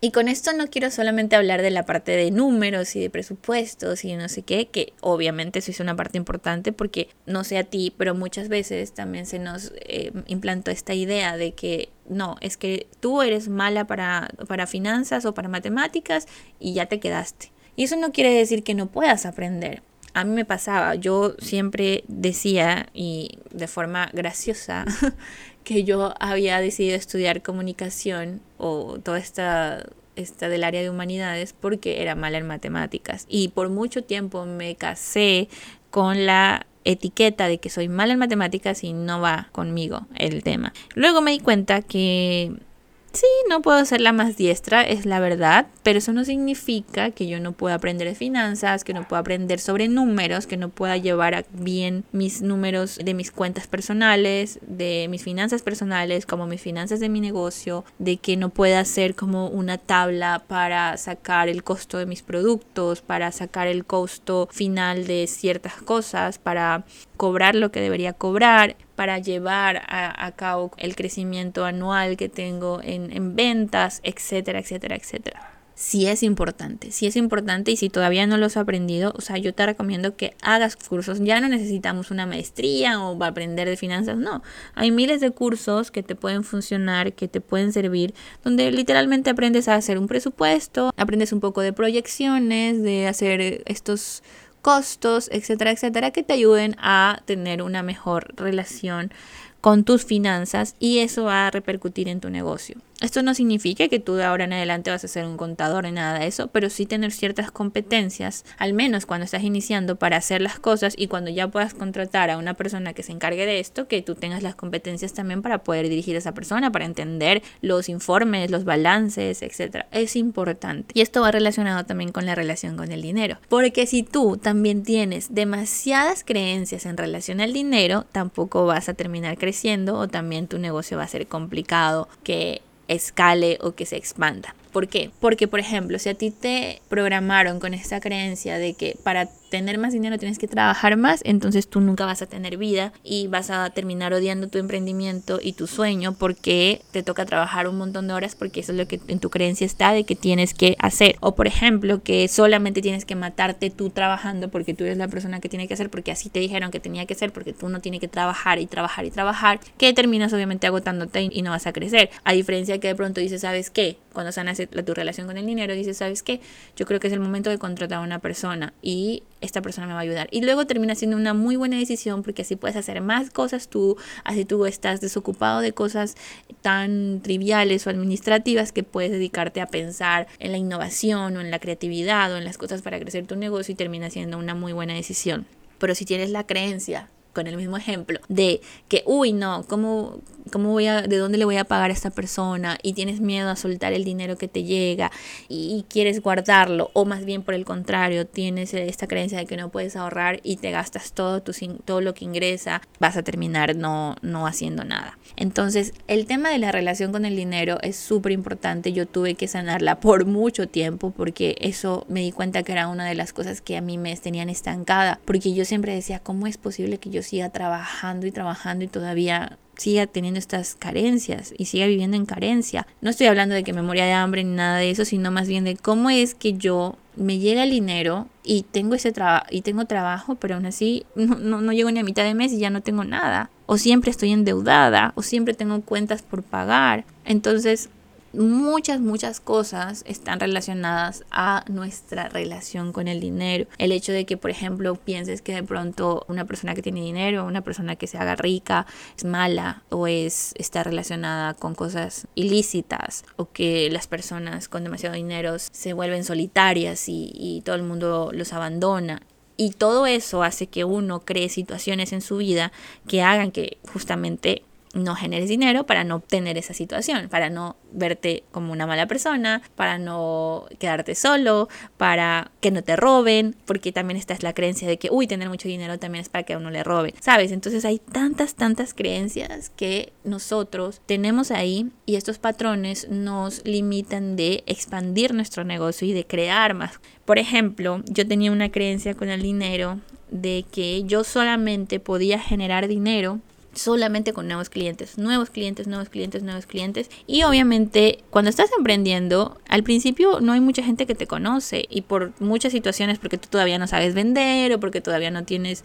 A: Y con esto no quiero solamente hablar de la parte de números y de presupuestos y no sé qué, que obviamente eso es una parte importante porque no sé a ti, pero muchas veces también se nos eh, implantó esta idea de que no, es que tú eres mala para, para finanzas o para matemáticas y ya te quedaste. Y eso no quiere decir que no puedas aprender. A mí me pasaba, yo siempre decía y de forma graciosa que yo había decidido estudiar comunicación o toda esta, esta del área de humanidades porque era mala en matemáticas. Y por mucho tiempo me casé con la etiqueta de que soy mala en matemáticas y no va conmigo el tema. Luego me di cuenta que Sí, no puedo ser la más diestra, es la verdad, pero eso no significa que yo no pueda aprender de finanzas, que no pueda aprender sobre números, que no pueda llevar bien mis números de mis cuentas personales, de mis finanzas personales, como mis finanzas de mi negocio, de que no pueda hacer como una tabla para sacar el costo de mis productos, para sacar el costo final de ciertas cosas, para cobrar lo que debería cobrar para llevar a, cabo el crecimiento anual que tengo en, en ventas, etcétera, etcétera, etcétera sí es importante, sí es importante y si todavía no lo has aprendido, o sea, yo te recomiendo que hagas cursos. Ya no necesitamos una maestría o aprender de finanzas, no. Hay miles de cursos que te pueden funcionar, que te pueden servir, donde literalmente aprendes a hacer un presupuesto, aprendes un poco de proyecciones, de hacer estos costos, etcétera, etcétera, que te ayuden a tener una mejor relación con tus finanzas y eso va a repercutir en tu negocio. Esto no significa que tú de ahora en adelante vas a ser un contador ni nada de eso, pero sí tener ciertas competencias, al menos cuando estás iniciando para hacer las cosas y cuando ya puedas contratar a una persona que se encargue de esto, que tú tengas las competencias también para poder dirigir a esa persona, para entender los informes, los balances, etc. Es importante. Y esto va relacionado también con la relación con el dinero, porque si tú también tienes demasiadas creencias en relación al dinero, tampoco vas a terminar creciendo o también tu negocio va a ser complicado que escale o que se expanda. ¿Por qué? Porque, por ejemplo, si a ti te programaron con esta creencia de que para tener más dinero tienes que trabajar más, entonces tú nunca vas a tener vida y vas a terminar odiando tu emprendimiento y tu sueño porque te toca trabajar un montón de horas porque eso es lo que en tu creencia está de que tienes que hacer. O por ejemplo, que solamente tienes que matarte tú trabajando porque tú eres la persona que tiene que hacer porque así te dijeron que tenía que ser porque tú no tienes que trabajar y trabajar y trabajar, que terminas obviamente agotándote y no vas a crecer. A diferencia que de pronto dices, ¿sabes qué? Cuando sanas tu relación con el dinero, dices, ¿sabes qué? Yo creo que es el momento de contratar a una persona y esta persona me va a ayudar. Y luego termina siendo una muy buena decisión porque así puedes hacer más cosas tú, así tú estás desocupado de cosas tan triviales o administrativas que puedes dedicarte a pensar en la innovación o en la creatividad o en las cosas para crecer tu negocio y termina siendo una muy buena decisión. Pero si tienes la creencia con el mismo ejemplo de que, uy, no, ¿cómo, cómo voy a, de dónde le voy a pagar a esta persona? Y tienes miedo a soltar el dinero que te llega y, quieres guardarlo, o más bien por el contrario, tienes esta creencia de que no puedes ahorrar y te gastas todo, tu, todo lo que ingresa, vas a terminar no, no haciendo nada. Entonces, el tema de la relación con el dinero es súper importante. Yo tuve que sanarla por mucho tiempo porque eso me di cuenta que era una de las cosas que a mí me tenían estancada, porque yo siempre decía, ¿cómo es posible que yo siga trabajando y trabajando y todavía siga teniendo estas carencias y siga viviendo en carencia. No estoy hablando de que me moría de hambre ni nada de eso, sino más bien de cómo es que yo me llega el dinero y tengo ese trabajo y tengo trabajo, pero aún así no, no, no llego ni a mitad de mes y ya no tengo nada. O siempre estoy endeudada, o siempre tengo cuentas por pagar. Entonces, muchas, muchas cosas están relacionadas a nuestra relación con el dinero. El hecho de que, por ejemplo, pienses que de pronto una persona que tiene dinero, una persona que se haga rica, es mala o es está relacionada con cosas ilícitas o que las personas con demasiado dinero se vuelven solitarias y, y todo el mundo los abandona. Y todo eso hace que uno cree situaciones en su vida que hagan que justamente no generes dinero para no obtener esa situación, para no verte como una mala persona, para no quedarte solo, para que no te roben, porque también esta es la creencia de que, uy, tener mucho dinero también es para que a uno le roben, ¿sabes? Entonces hay tantas, tantas creencias que nosotros tenemos ahí y estos patrones nos limitan de expandir nuestro negocio y de crear más. Por ejemplo, yo tenía una creencia con el dinero de que yo solamente podía generar dinero solamente con nuevos clientes, nuevos clientes, nuevos clientes, nuevos clientes. Y obviamente cuando estás emprendiendo, al principio no hay mucha gente que te conoce y por muchas situaciones porque tú todavía no sabes vender o porque todavía no tienes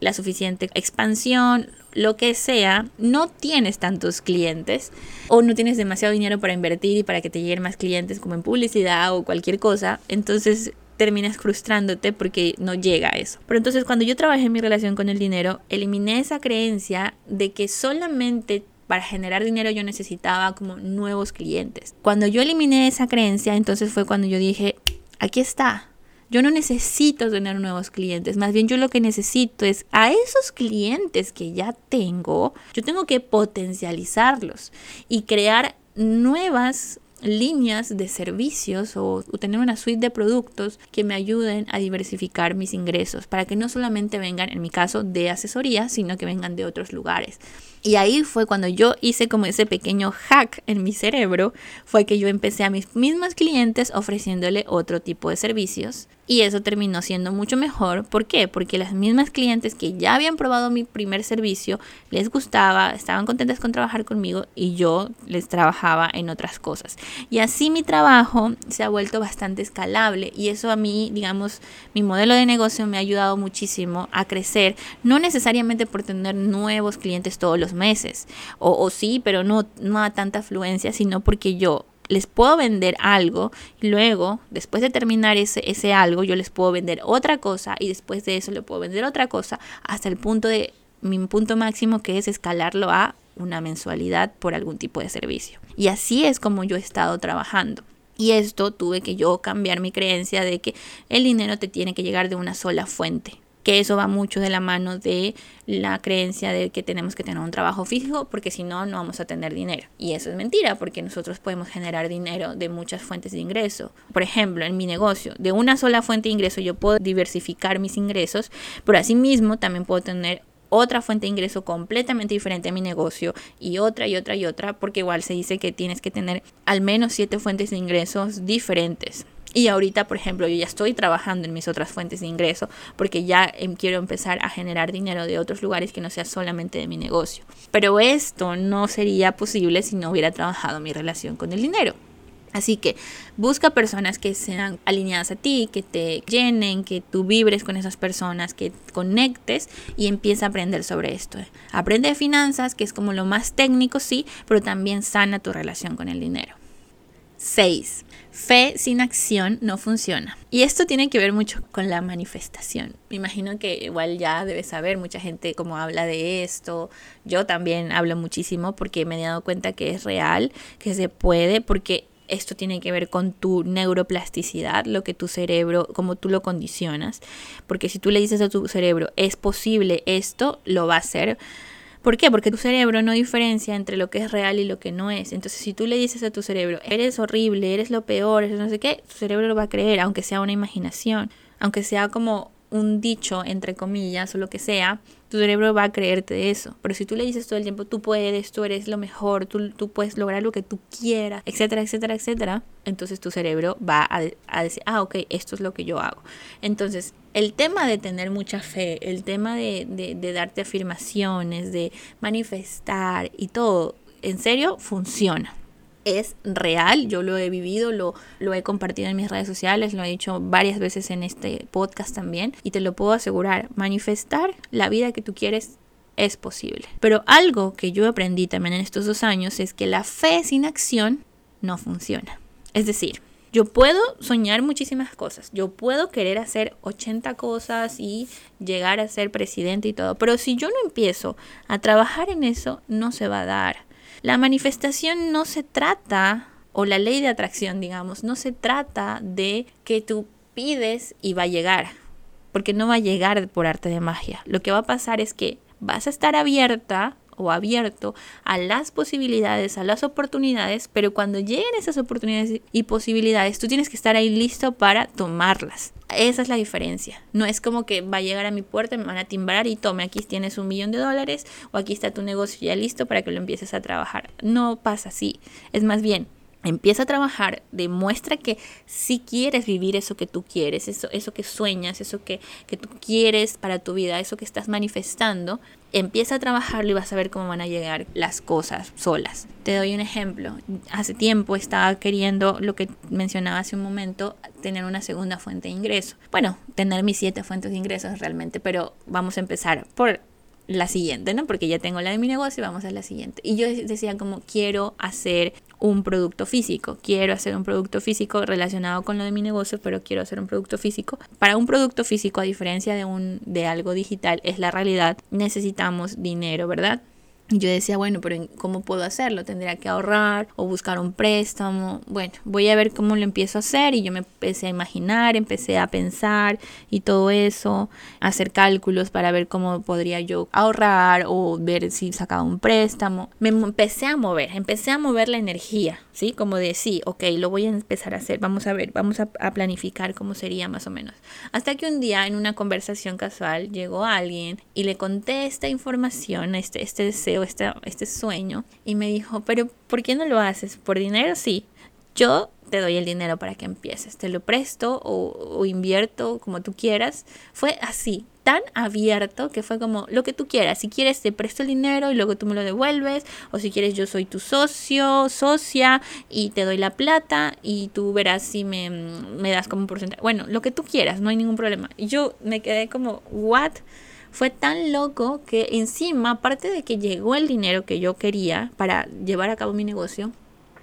A: la suficiente expansión, lo que sea, no tienes tantos clientes o no tienes demasiado dinero para invertir y para que te lleguen más clientes como en publicidad o cualquier cosa. Entonces terminas frustrándote porque no llega a eso. Pero entonces cuando yo trabajé en mi relación con el dinero, eliminé esa creencia de que solamente para generar dinero yo necesitaba como nuevos clientes. Cuando yo eliminé esa creencia, entonces fue cuando yo dije, aquí está. Yo no necesito tener nuevos clientes, más bien yo lo que necesito es a esos clientes que ya tengo, yo tengo que potencializarlos y crear nuevas líneas de servicios o, tener una suite de productos que me ayuden a diversificar mis ingresos para que no solamente vengan, en mi caso, de asesoría, sino que vengan de otros lugares. Y ahí fue cuando yo hice como ese pequeño hack en mi cerebro, fue que yo empecé a mis mismos clientes ofreciéndole otro tipo de servicios y eso terminó siendo mucho mejor. ¿Por qué? Porque las mismas clientes que ya habían probado mi primer servicio les gustaba, estaban contentas con trabajar conmigo y yo les trabajaba en otras cosas. Y así mi trabajo se ha vuelto bastante escalable y eso a mí, digamos, mi modelo de negocio me ha ayudado muchísimo a crecer, no necesariamente por tener nuevos clientes todos los meses, o, o sí, pero no, no a tanta afluencia, sino porque yo les puedo vender algo y luego, después de terminar ese, ese algo, yo les puedo vender otra cosa y después de eso le puedo vender otra cosa hasta el punto de mi punto máximo que es escalarlo a una mensualidad por algún tipo de servicio. Y así es como yo he estado trabajando. Y esto tuve que yo cambiar mi creencia de que el dinero te tiene que llegar de una sola fuente que eso va mucho de la mano de la creencia de que tenemos que tener un trabajo fijo porque si no, no vamos a tener dinero. Y eso es mentira porque nosotros podemos generar dinero de muchas fuentes de ingreso. Por ejemplo, en mi negocio, de una sola fuente de ingreso yo puedo diversificar mis ingresos, pero asimismo también puedo tener otra fuente de ingreso completamente diferente a mi negocio y otra y otra y otra, porque igual se dice que tienes que tener al menos siete fuentes de ingresos diferentes. Y ahorita, por ejemplo, yo ya estoy trabajando en mis otras fuentes de ingreso porque ya em, quiero empezar a generar dinero de otros lugares que no sea solamente de mi negocio. Pero esto no sería posible si no hubiera trabajado mi relación con el dinero. Así que busca personas que sean alineadas a ti, que te llenen, que tú vibres con esas personas, que conectes y empieza a aprender sobre esto. Aprende de finanzas, que es como lo más técnico, sí, pero también sana tu relación con el dinero. 6. Fe sin acción no funciona. Y esto tiene que ver mucho con la manifestación. Me imagino que igual ya debes saber mucha gente cómo habla de esto. Yo también hablo muchísimo porque me he dado cuenta que es real, que se puede, porque esto tiene que ver con tu neuroplasticidad, lo que tu cerebro, como tú lo condicionas. Porque si tú le dices a tu cerebro, es posible esto, lo va a hacer. ¿Por qué? Porque tu cerebro no diferencia entre lo que es real y lo que no es. Entonces, si tú le dices a tu cerebro, eres horrible, eres lo peor, eres no sé qué, tu cerebro lo va a creer, aunque sea una imaginación, aunque sea como un dicho, entre comillas, o lo que sea, tu cerebro va a creerte de eso. Pero si tú le dices todo el tiempo, tú puedes, tú eres lo mejor, tú, tú puedes lograr lo que tú quieras, etcétera, etcétera, etcétera, entonces tu cerebro va a, decir, ah, ok, esto es lo que yo hago. Entonces, el tema de tener mucha fe, el tema de, de, de darte afirmaciones, de manifestar y todo, en serio, funciona es real, yo lo he vivido, lo, lo he compartido en mis redes sociales, lo he dicho varias veces en este podcast también y te lo puedo asegurar, manifestar la vida que tú quieres es posible. Pero algo que yo aprendí también en estos dos años es que la fe sin acción no funciona. Es decir, yo puedo soñar muchísimas cosas, yo puedo querer hacer 80 cosas y llegar a ser presidente y todo, pero si yo no empiezo a trabajar en eso, no se va a dar. La manifestación no se trata, o la ley de atracción, digamos, no se trata de que tú pides y va a llegar, porque no va a llegar por arte de magia. Lo que va a pasar es que vas a estar abierta o abierto a las posibilidades, a las oportunidades, pero cuando lleguen esas oportunidades y posibilidades, tú tienes que estar ahí listo para tomarlas. Esa es la diferencia. No es como que va a llegar a mi puerta, me van a timbrar y tome, aquí tienes un millón de dólares o aquí está tu negocio ya listo para que lo empieces a trabajar. No pasa así. Es más bien, Empieza a trabajar, demuestra que si quieres vivir eso que tú quieres, eso, eso que sueñas, eso que, que tú quieres para tu vida, eso que estás manifestando, empieza a trabajarlo y vas a ver cómo van a llegar las cosas solas. Te doy un ejemplo. Hace tiempo estaba queriendo, lo que mencionaba hace un momento, tener una segunda fuente de ingreso. Bueno, tener mis siete fuentes de ingresos realmente, pero vamos a empezar por la siguiente, ¿no? Porque ya tengo la de mi negocio y vamos a la siguiente. Y yo decía como quiero hacer un producto físico, quiero hacer un producto físico relacionado con lo de mi negocio, pero quiero hacer un producto físico. Para un producto físico, a diferencia de un de algo digital, es la realidad, necesitamos dinero, ¿verdad? Y yo decía, bueno, pero ¿cómo puedo hacerlo? Tendría que ahorrar o buscar un préstamo. Bueno, voy a ver cómo lo empiezo a hacer y yo me empecé a imaginar, empecé a pensar y todo eso, hacer cálculos para ver cómo podría yo ahorrar o ver si sacaba un préstamo. Me empecé a mover, empecé a mover la energía, ¿sí? Como de, sí, ok, lo voy a empezar a hacer, vamos a ver, vamos a, planificar cómo sería más o menos. Hasta que un día en una conversación casual llegó alguien y le conté esta información, este, este deseo este, este sueño y me dijo, pero ¿por qué no lo haces? ¿Por dinero? Sí. Yo te doy el dinero para que empieces, te lo presto o, invierto como tú quieras. Fue así, tan abierto que fue como lo que tú quieras. Si quieres te presto el dinero y luego tú me lo devuelves. O si quieres yo soy tu socio, socia y te doy la plata y tú verás si me, me das como un porcentaje. Bueno, lo que tú quieras, no hay ningún problema. Y yo me quedé como, ¿what? fue tan loco que encima, aparte de que llegó el dinero que yo quería para llevar a cabo mi negocio,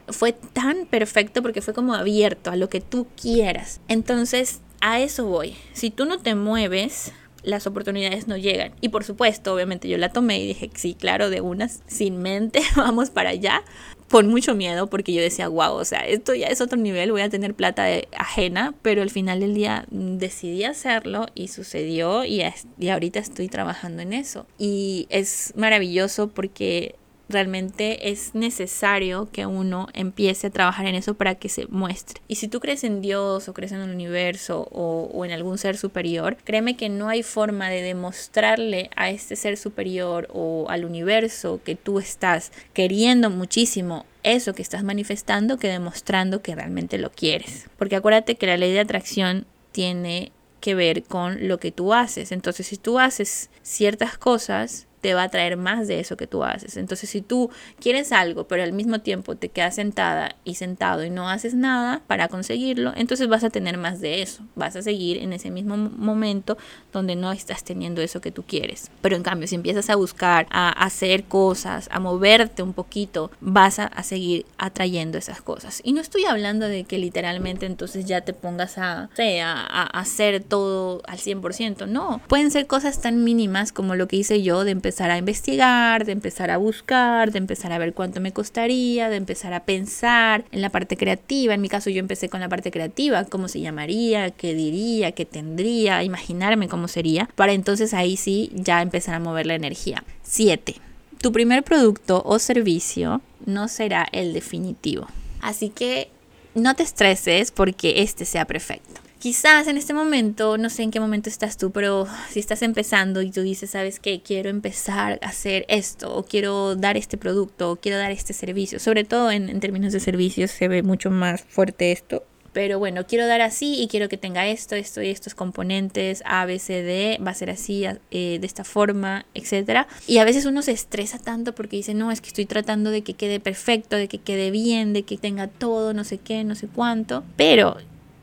A: fue tan perfecto porque fue como abierto a lo que tú quieras. Entonces, a eso voy. Si tú no te mueves, las oportunidades no llegan. Y por supuesto, obviamente yo la tomé y dije, sí, claro, de unas, sin mente, vamos para allá con mucho miedo porque yo decía, wow, o sea, esto ya es otro nivel, voy a tener plata ajena, pero al final del día decidí hacerlo y sucedió y, y ahorita estoy trabajando en eso. Y es maravilloso porque realmente es necesario que uno empiece a trabajar en eso para que se muestre. Y si tú crees en Dios o crees en el universo o, o, en algún ser superior, créeme que no hay forma de demostrarle a este ser superior o al universo que tú estás queriendo muchísimo eso que estás manifestando que demostrando que realmente lo quieres. Porque acuérdate que la ley de atracción tiene que ver con lo que tú haces. Entonces, si tú haces ciertas cosas, te va a traer más de eso que tú haces. Entonces, si tú quieres algo, pero al mismo tiempo te quedas sentada y sentado y no haces nada para conseguirlo, entonces vas a tener más de eso. Vas a seguir en ese mismo momento donde no estás teniendo eso que tú quieres. Pero en cambio, si empiezas a buscar, a hacer cosas, a moverte un poquito, vas a, seguir atrayendo esas cosas. Y no estoy hablando de que literalmente entonces ya te pongas a, a hacer todo al 100%. No, pueden ser cosas tan mínimas como lo que hice yo de empezar empezar a investigar, de empezar a buscar, de empezar a ver cuánto me costaría, de empezar a pensar en la parte creativa. En mi caso yo empecé con la parte creativa, cómo se llamaría, qué diría, qué tendría, imaginarme cómo sería, para entonces ahí sí ya empezar a mover la energía. 7. Tu primer producto o servicio no será el definitivo. Así que no te estreses porque este sea perfecto. Quizás en este momento, no sé en qué momento estás tú, pero si estás empezando y tú dices, ¿sabes qué? Quiero empezar a hacer esto, o quiero dar este producto, o quiero dar este servicio. Sobre todo en, en términos de servicios se ve mucho más fuerte esto pero bueno, quiero dar así y quiero que tenga esto, esto y estos componentes, A, B, C, D, va a ser así, eh, de esta forma, etc. Y a veces uno se estresa tanto porque dice, no, es que estoy tratando de que quede perfecto, de que quede bien, de que tenga todo, no sé qué, no sé cuánto. Pero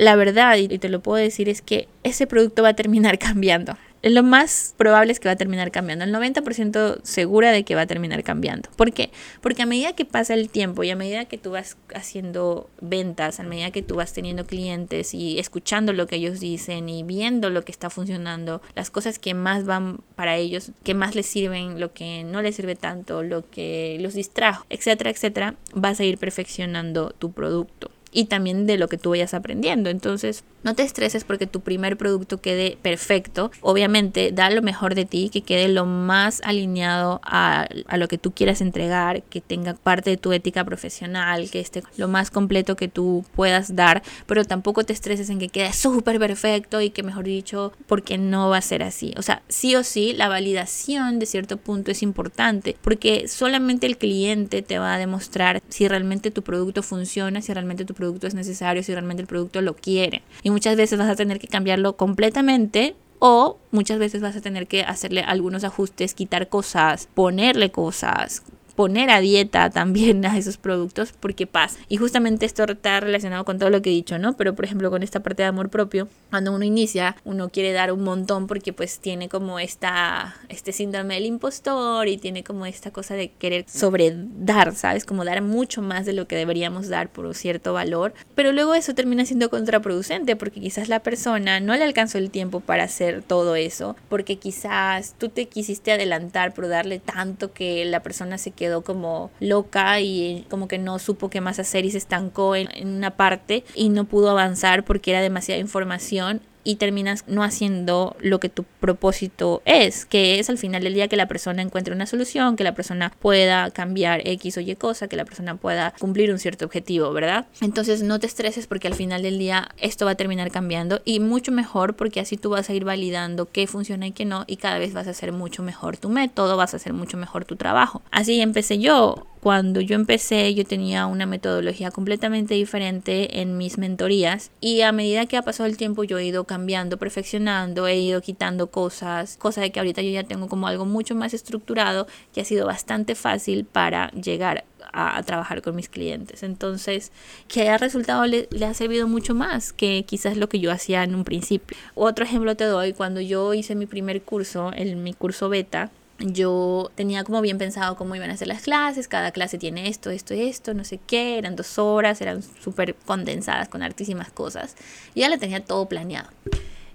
A: la verdad, y te lo puedo decir, es que ese producto va a terminar cambiando lo más probable es que va a terminar cambiando. El 90% segura de que va a terminar cambiando. ¿Por qué? Porque a medida que pasa el tiempo y a medida que tú vas haciendo ventas, a medida que tú vas teniendo clientes y escuchando lo que ellos dicen y viendo lo que está funcionando, las cosas que más van para ellos, que más les sirven, lo que no les sirve tanto, lo que los distrajo, etcétera, etcétera, vas a ir perfeccionando tu producto y también de lo que tú vayas aprendiendo. Entonces, no te estreses porque tu primer producto quede perfecto. Obviamente, da lo mejor de ti, que quede lo más alineado a, lo que tú quieras entregar, que tenga parte de tu ética profesional, que esté lo más completo que tú puedas dar, pero tampoco te estreses en que quede súper perfecto y que, mejor dicho, porque no va a ser así. O sea, sí o sí, la validación de cierto punto es importante, porque solamente el cliente te va a demostrar si realmente tu producto funciona, si realmente tu producto es necesario, si realmente el producto lo quiere. Muchas veces vas a tener que cambiarlo completamente o muchas veces vas a tener que hacerle algunos ajustes, quitar cosas, ponerle cosas, poner a dieta también a esos productos porque pasa. Y justamente esto está relacionado con todo lo que he dicho, ¿no? Pero por ejemplo con esta parte de amor propio, cuando uno inicia, uno quiere dar un montón porque pues tiene como esta, este síndrome del impostor y tiene como esta cosa de querer sobredar, ¿sabes? Como dar mucho más de lo que deberíamos dar por cierto valor. Pero luego eso termina siendo contraproducente porque quizás la persona no le alcanzó el tiempo para hacer todo eso, porque quizás tú te quisiste adelantar por darle tanto que la persona se quedó como loca y como que no supo qué más hacer y se estancó en, en una parte y no pudo avanzar porque era demasiada información y terminas no haciendo lo que tu propósito es, que es al final del día que la persona encuentre una solución, que la persona pueda cambiar X o Y cosa, que la persona pueda cumplir un cierto objetivo, ¿verdad? Entonces no te estreses porque al final del día esto va a terminar cambiando y mucho mejor porque así tú vas a ir validando qué funciona y qué no y cada vez vas a hacer mucho mejor tu método, vas a hacer mucho mejor tu trabajo. Así empecé yo cuando yo empecé yo tenía una metodología completamente diferente en mis mentorías y a medida que ha pasado el tiempo yo he ido cambiando, perfeccionando, he ido quitando cosas, cosa de que ahorita yo ya tengo como algo mucho más estructurado que ha sido bastante fácil para llegar a, trabajar con mis clientes. Entonces, que haya resultado le, le, ha servido mucho más que quizás lo que yo hacía en un principio. Otro ejemplo te doy, cuando yo hice mi primer curso, en mi curso beta, yo tenía como bien pensado cómo iban a ser las clases, cada clase tiene esto, esto esto, no sé qué, eran dos horas, eran súper condensadas con hartísimas cosas. Ya la tenía todo planeado.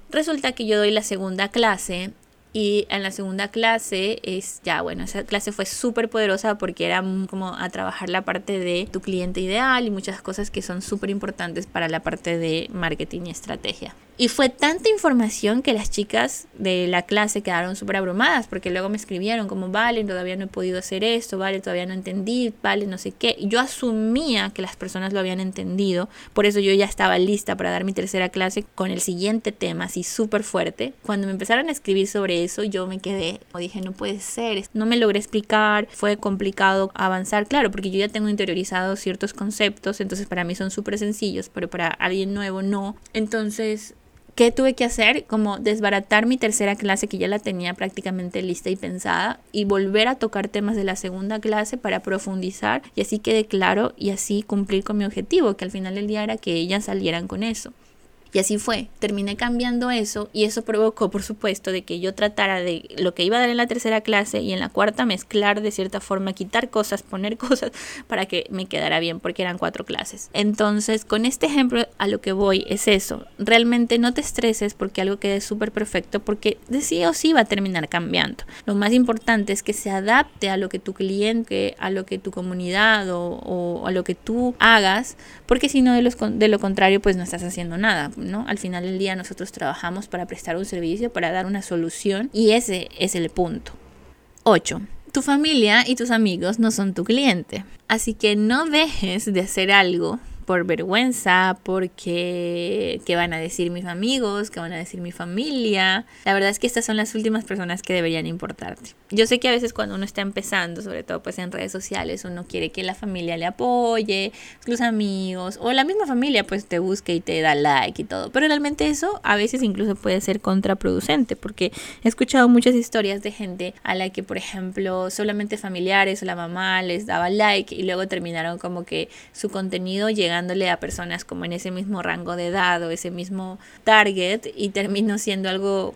A: Resulta que yo doy la segunda clase y en la segunda clase es ya, bueno, esa clase fue súper poderosa porque era como a trabajar la parte de tu cliente ideal y muchas cosas que son súper importantes para la parte de marketing y estrategia. Y fue tanta información que las chicas de la clase quedaron súper abrumadas porque luego me escribieron como, vale, todavía no he podido hacer esto, vale, todavía no entendí, vale, no sé qué. Yo asumía que las personas lo habían entendido, por eso yo ya estaba lista para dar mi tercera clase con el siguiente tema, así súper fuerte. Cuando me empezaron a escribir sobre eso, yo me quedé, o dije, no puede ser, no me logré explicar, fue complicado avanzar, claro, porque yo ya tengo interiorizados ciertos conceptos, entonces para mí son súper sencillos, pero para alguien nuevo no. Entonces ¿Qué tuve que hacer? Como desbaratar mi tercera clase que ya la tenía prácticamente lista y pensada y volver a tocar temas de la segunda clase para profundizar y así quede claro y así cumplir con mi objetivo, que al final del día era que ellas salieran con eso. Y así fue, terminé cambiando eso y eso provocó, por supuesto, de que yo tratara de lo que iba a dar en la tercera clase y en la cuarta mezclar de cierta forma, quitar cosas, poner cosas para que me quedara bien, porque eran cuatro clases. Entonces, con este ejemplo a lo que voy es eso, realmente no te estreses porque algo quede súper perfecto, porque de sí o sí va a terminar cambiando. Lo más importante es que se adapte a lo que tu cliente, a lo que tu comunidad o, a lo que tú hagas, porque si no, de, de lo contrario, pues no estás haciendo nada. ¿No? Al final del día nosotros trabajamos para prestar un servicio, para dar una solución y ese es el punto. 8. Tu familia y tus amigos no son tu cliente. Así que no dejes de hacer algo por vergüenza, porque qué van a decir mis amigos, qué van a decir mi familia. La verdad es que estas son las últimas personas que deberían importarte. Yo sé que a veces cuando uno está empezando, sobre todo pues en redes sociales, uno quiere que la familia le apoye, los amigos o la misma familia pues te busque y te da like y todo. Pero realmente eso a veces incluso puede ser contraproducente porque he escuchado muchas historias de gente a la que por ejemplo solamente familiares o la mamá les daba like y luego terminaron como que su contenido a personas como en ese mismo rango de edad o ese mismo target y termino siendo algo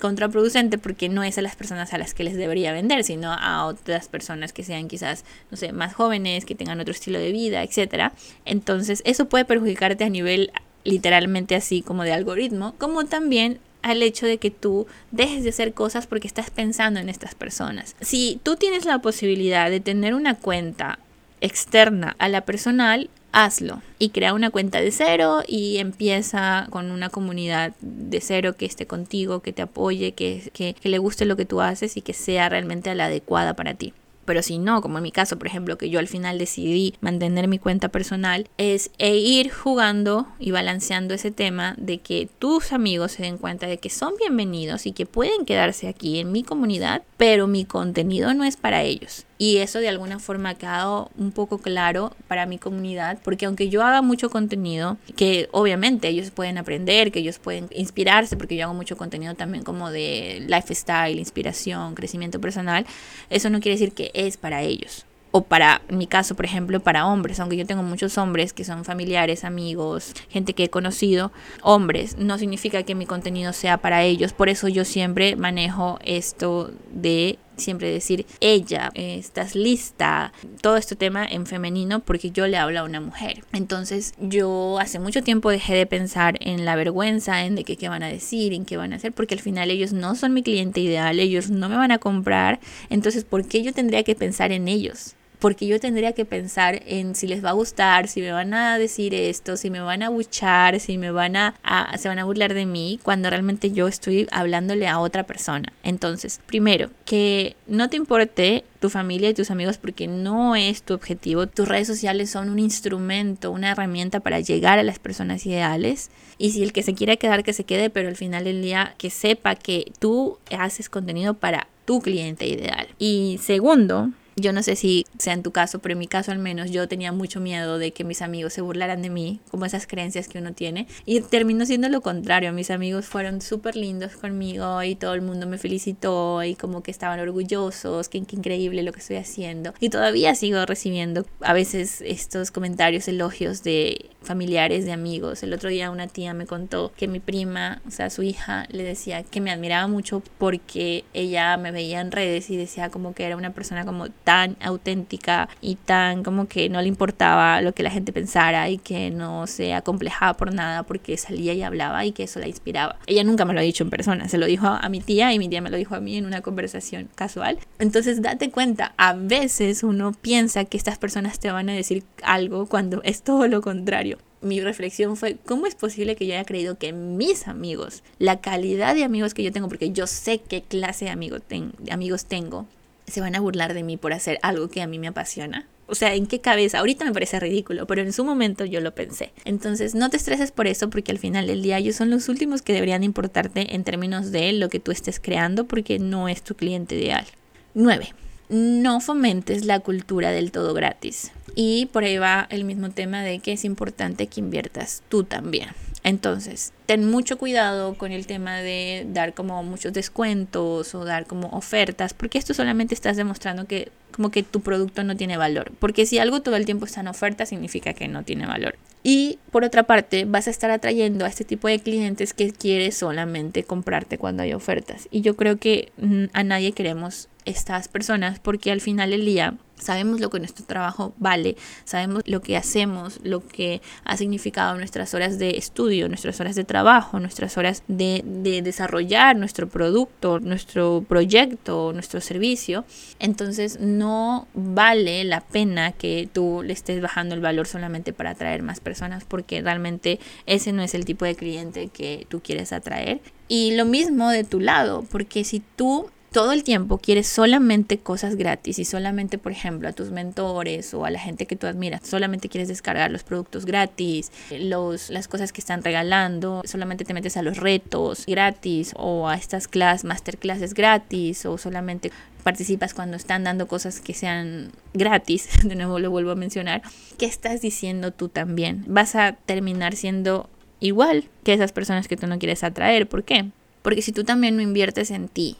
A: contraproducente porque no es a las personas a las que les debería vender, sino a otras personas que sean quizás, no sé, más jóvenes, que tengan otro estilo de vida, etcétera. Entonces, eso puede perjudicarte a nivel literalmente así como de algoritmo, como también al hecho de que tú dejes de hacer cosas porque estás pensando en estas personas. Si tú tienes la posibilidad de tener una cuenta externa a la personal, hazlo y crea una cuenta de cero y empieza con una comunidad de cero que esté contigo, que te apoye, que, que, le guste lo que tú haces y que sea realmente la adecuada para ti. Pero si no, como en mi caso, por ejemplo, que yo al final decidí mantener mi cuenta personal, es e ir jugando y balanceando ese tema de que tus amigos se den cuenta de que son bienvenidos y que pueden quedarse aquí en mi comunidad, pero mi contenido no es para ellos. Y eso de alguna forma ha quedado un poco claro para mi comunidad, porque aunque yo haga mucho contenido, que obviamente ellos pueden aprender, que ellos pueden inspirarse, porque yo hago mucho contenido también como de lifestyle, inspiración, crecimiento personal, eso no quiere decir que es para ellos. O para mi caso, por ejemplo, para hombres, aunque yo tengo muchos hombres que son familiares, amigos, gente que he conocido, hombres, no significa que mi contenido sea para ellos, por eso yo siempre manejo esto de siempre decir ella, estás lista, todo este tema en femenino porque yo le hablo a una mujer. Entonces yo hace mucho tiempo dejé de pensar en la vergüenza, en de qué, qué van a decir, en qué van a hacer, porque al final ellos no son mi cliente ideal, ellos no me van a comprar, entonces ¿por qué yo tendría que pensar en ellos? Porque yo tendría que pensar en si les va a gustar, si me van a decir esto, si me van a buchar, si me van a, se van a burlar de mí, cuando realmente yo estoy hablándole a otra persona. Entonces, primero, que no te importe tu familia y tus amigos porque no es tu objetivo. Tus redes sociales son un instrumento, una herramienta para llegar a las personas ideales. Y si el que se quiera quedar, que se quede, pero al final del día que sepa que tú haces contenido para tu cliente ideal. Y segundo, yo no sé si sea en tu caso, pero en mi caso al menos yo tenía mucho miedo de que mis amigos se burlaran de mí, como esas creencias que uno tiene. Y terminó siendo lo contrario. Mis amigos fueron súper lindos conmigo y todo el mundo me felicitó y como que estaban orgullosos, que, increíble lo que estoy haciendo. Y todavía sigo recibiendo a veces estos comentarios, elogios de familiares, de amigos. El otro día una tía me contó que mi prima, o sea, su hija, le decía que me admiraba mucho porque ella me veía en redes y decía como que era una persona como tan auténtica y tan como que no le importaba lo que la gente pensara y que no se acomplejaba por nada porque salía y hablaba y que eso la inspiraba. Ella nunca me lo ha dicho en persona, se lo dijo a mi tía y mi tía me lo dijo a mí en una conversación casual. Entonces date cuenta, a veces uno piensa que estas personas te van a decir algo cuando es todo lo contrario mi reflexión fue, ¿cómo es posible que yo haya creído que mis amigos, la calidad de amigos que yo tengo, porque yo sé qué clase de, de amigos tengo, se van a burlar de mí por hacer algo que a mí me apasiona. O sea, ¿en qué cabeza? Ahorita me parece ridículo, pero en su momento yo lo pensé. Entonces, no te estreses por eso, porque al final del día ellos son los últimos que deberían importarte en términos de lo que tú estés creando, porque no es tu cliente ideal. 9. No fomentes la cultura del todo gratis. Y por ahí va el mismo tema de que es importante que inviertas tú también. Entonces, ten mucho cuidado con el tema de dar como muchos descuentos o dar como ofertas, porque esto solamente estás demostrando que como que tu producto no tiene valor. Porque si algo todo el tiempo está en oferta, significa que no tiene valor. Y por otra parte, vas a estar atrayendo a este tipo de clientes que quiere solamente comprarte cuando hay ofertas. Y yo creo que mm, a nadie queremos estas personas porque al final del día sabemos lo que nuestro trabajo vale, sabemos lo que hacemos, lo que ha significado nuestras horas de estudio, nuestras horas de trabajo, nuestras horas de, de, desarrollar nuestro producto, nuestro proyecto, nuestro servicio. Entonces no vale la pena que tú le estés bajando el valor solamente para atraer más personas porque realmente ese no es el tipo de cliente que tú quieres atraer. Y lo mismo de tu lado, porque si tú todo el tiempo quieres solamente cosas gratis y solamente, por ejemplo, a tus mentores o a la gente que tú admiras, solamente quieres descargar los productos gratis, los, las cosas que están regalando, solamente te metes a los retos gratis o a estas clases, masterclasses gratis o solamente participas cuando están dando cosas que sean gratis, de nuevo lo vuelvo a mencionar, ¿qué estás diciendo tú también? Vas a terminar siendo igual que esas personas que tú no quieres atraer. ¿Por qué? Porque si tú también no inviertes en ti,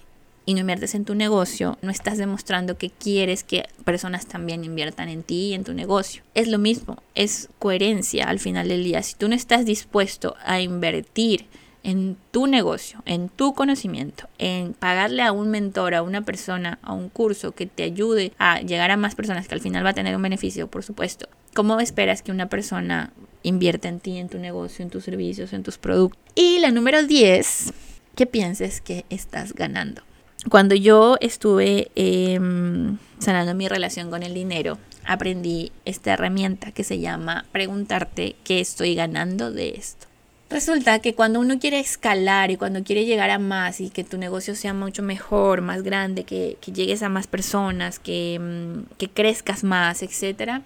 A: y no inviertes en tu negocio, no estás demostrando que quieres que personas también inviertan en ti y en tu negocio. Es lo mismo, es coherencia al final del día. Si tú no estás dispuesto a invertir en tu negocio, en tu conocimiento, en pagarle a un mentor, a una persona, a un curso que te ayude a llegar a más personas, que al final va a tener un beneficio, por supuesto. ¿Cómo esperas que una persona invierta en ti, en tu negocio, en tus servicios, en tus productos? Y la número 10, que pienses que estás ganando cuando yo estuve em, sanando mi relación con el dinero, aprendí esta herramienta que se llama preguntarte qué estoy ganando de esto. Resulta que cuando uno quiere escalar y cuando quiere llegar a más y que tu negocio sea mucho mejor, más grande, que, llegues a más personas, que, em, que crezcas más, etcétera,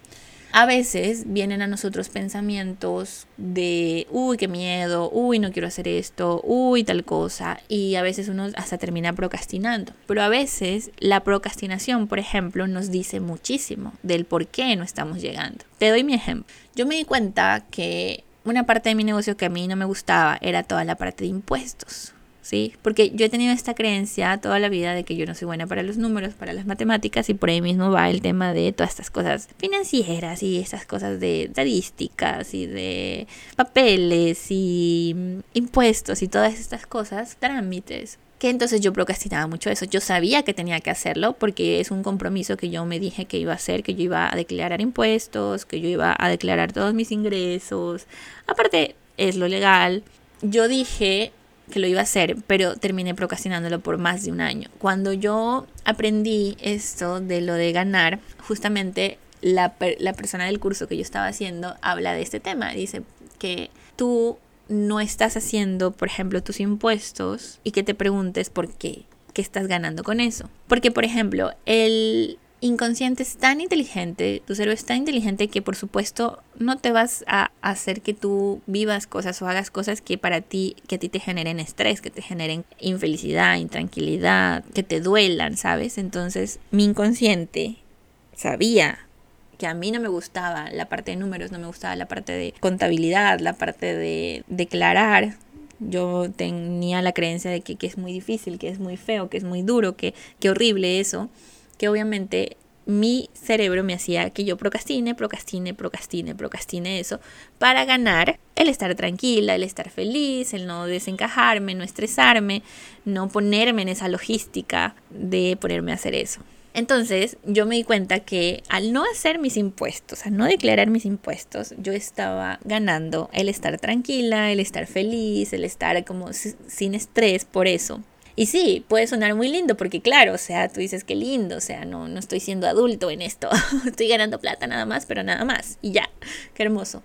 A: a veces vienen a nosotros pensamientos de, uy, qué miedo, uy, no quiero hacer esto, uy, tal cosa, y a veces uno hasta termina procrastinando. Pero a veces la procrastinación, por ejemplo, nos dice muchísimo del por qué no estamos llegando. Te doy mi ejemplo. Yo me di cuenta que una parte de mi negocio que a mí no me gustaba era toda la parte de impuestos. ¿Sí? Porque yo he tenido esta creencia toda la vida de que yo no soy buena para los números, para las matemáticas, y por ahí mismo va el tema de todas estas cosas financieras y estas cosas de estadísticas y de papeles y mm, impuestos y todas estas cosas, trámites. Que entonces yo procrastinaba mucho eso. Yo sabía que tenía que hacerlo porque es un compromiso que yo me dije que iba a hacer, que yo iba a declarar impuestos, que yo iba a declarar todos mis ingresos. Aparte, es lo legal. Yo dije, que lo iba a hacer, pero terminé procrastinándolo por más de un año. Cuando yo aprendí esto de lo de ganar, justamente la, la persona del curso que yo estaba haciendo habla de este tema. Dice que tú no estás haciendo, por ejemplo, tus impuestos y que te preguntes por qué, qué estás ganando con eso. Porque, por ejemplo, el inconsciente es tan inteligente, tu cerebro es tan inteligente que por supuesto no te vas a hacer que tú vivas cosas o hagas cosas que para ti, que a ti te generen estrés, que te generen infelicidad, intranquilidad, que te duelan, ¿sabes? Entonces mi inconsciente sabía que a mí no me gustaba la parte de números, no me gustaba la parte de contabilidad, la parte de declarar. Yo tenía la creencia de que, que es muy difícil, que es muy feo, que es muy duro, que, que horrible eso que obviamente mi cerebro me hacía que yo procrastine, procrastine, procrastine, procrastine eso para ganar el estar tranquila, el estar feliz, el no desencajarme, no estresarme, no ponerme en esa logística de ponerme a hacer eso. Entonces yo me di cuenta que al no hacer mis impuestos, al no declarar mis impuestos, yo estaba ganando el estar tranquila, el estar feliz, el estar como sin estrés por eso. Y sí, puede sonar muy lindo porque claro, o sea, tú dices que lindo, o sea, no, no estoy siendo adulto en esto, estoy ganando plata nada más, pero nada más, y ya, qué hermoso.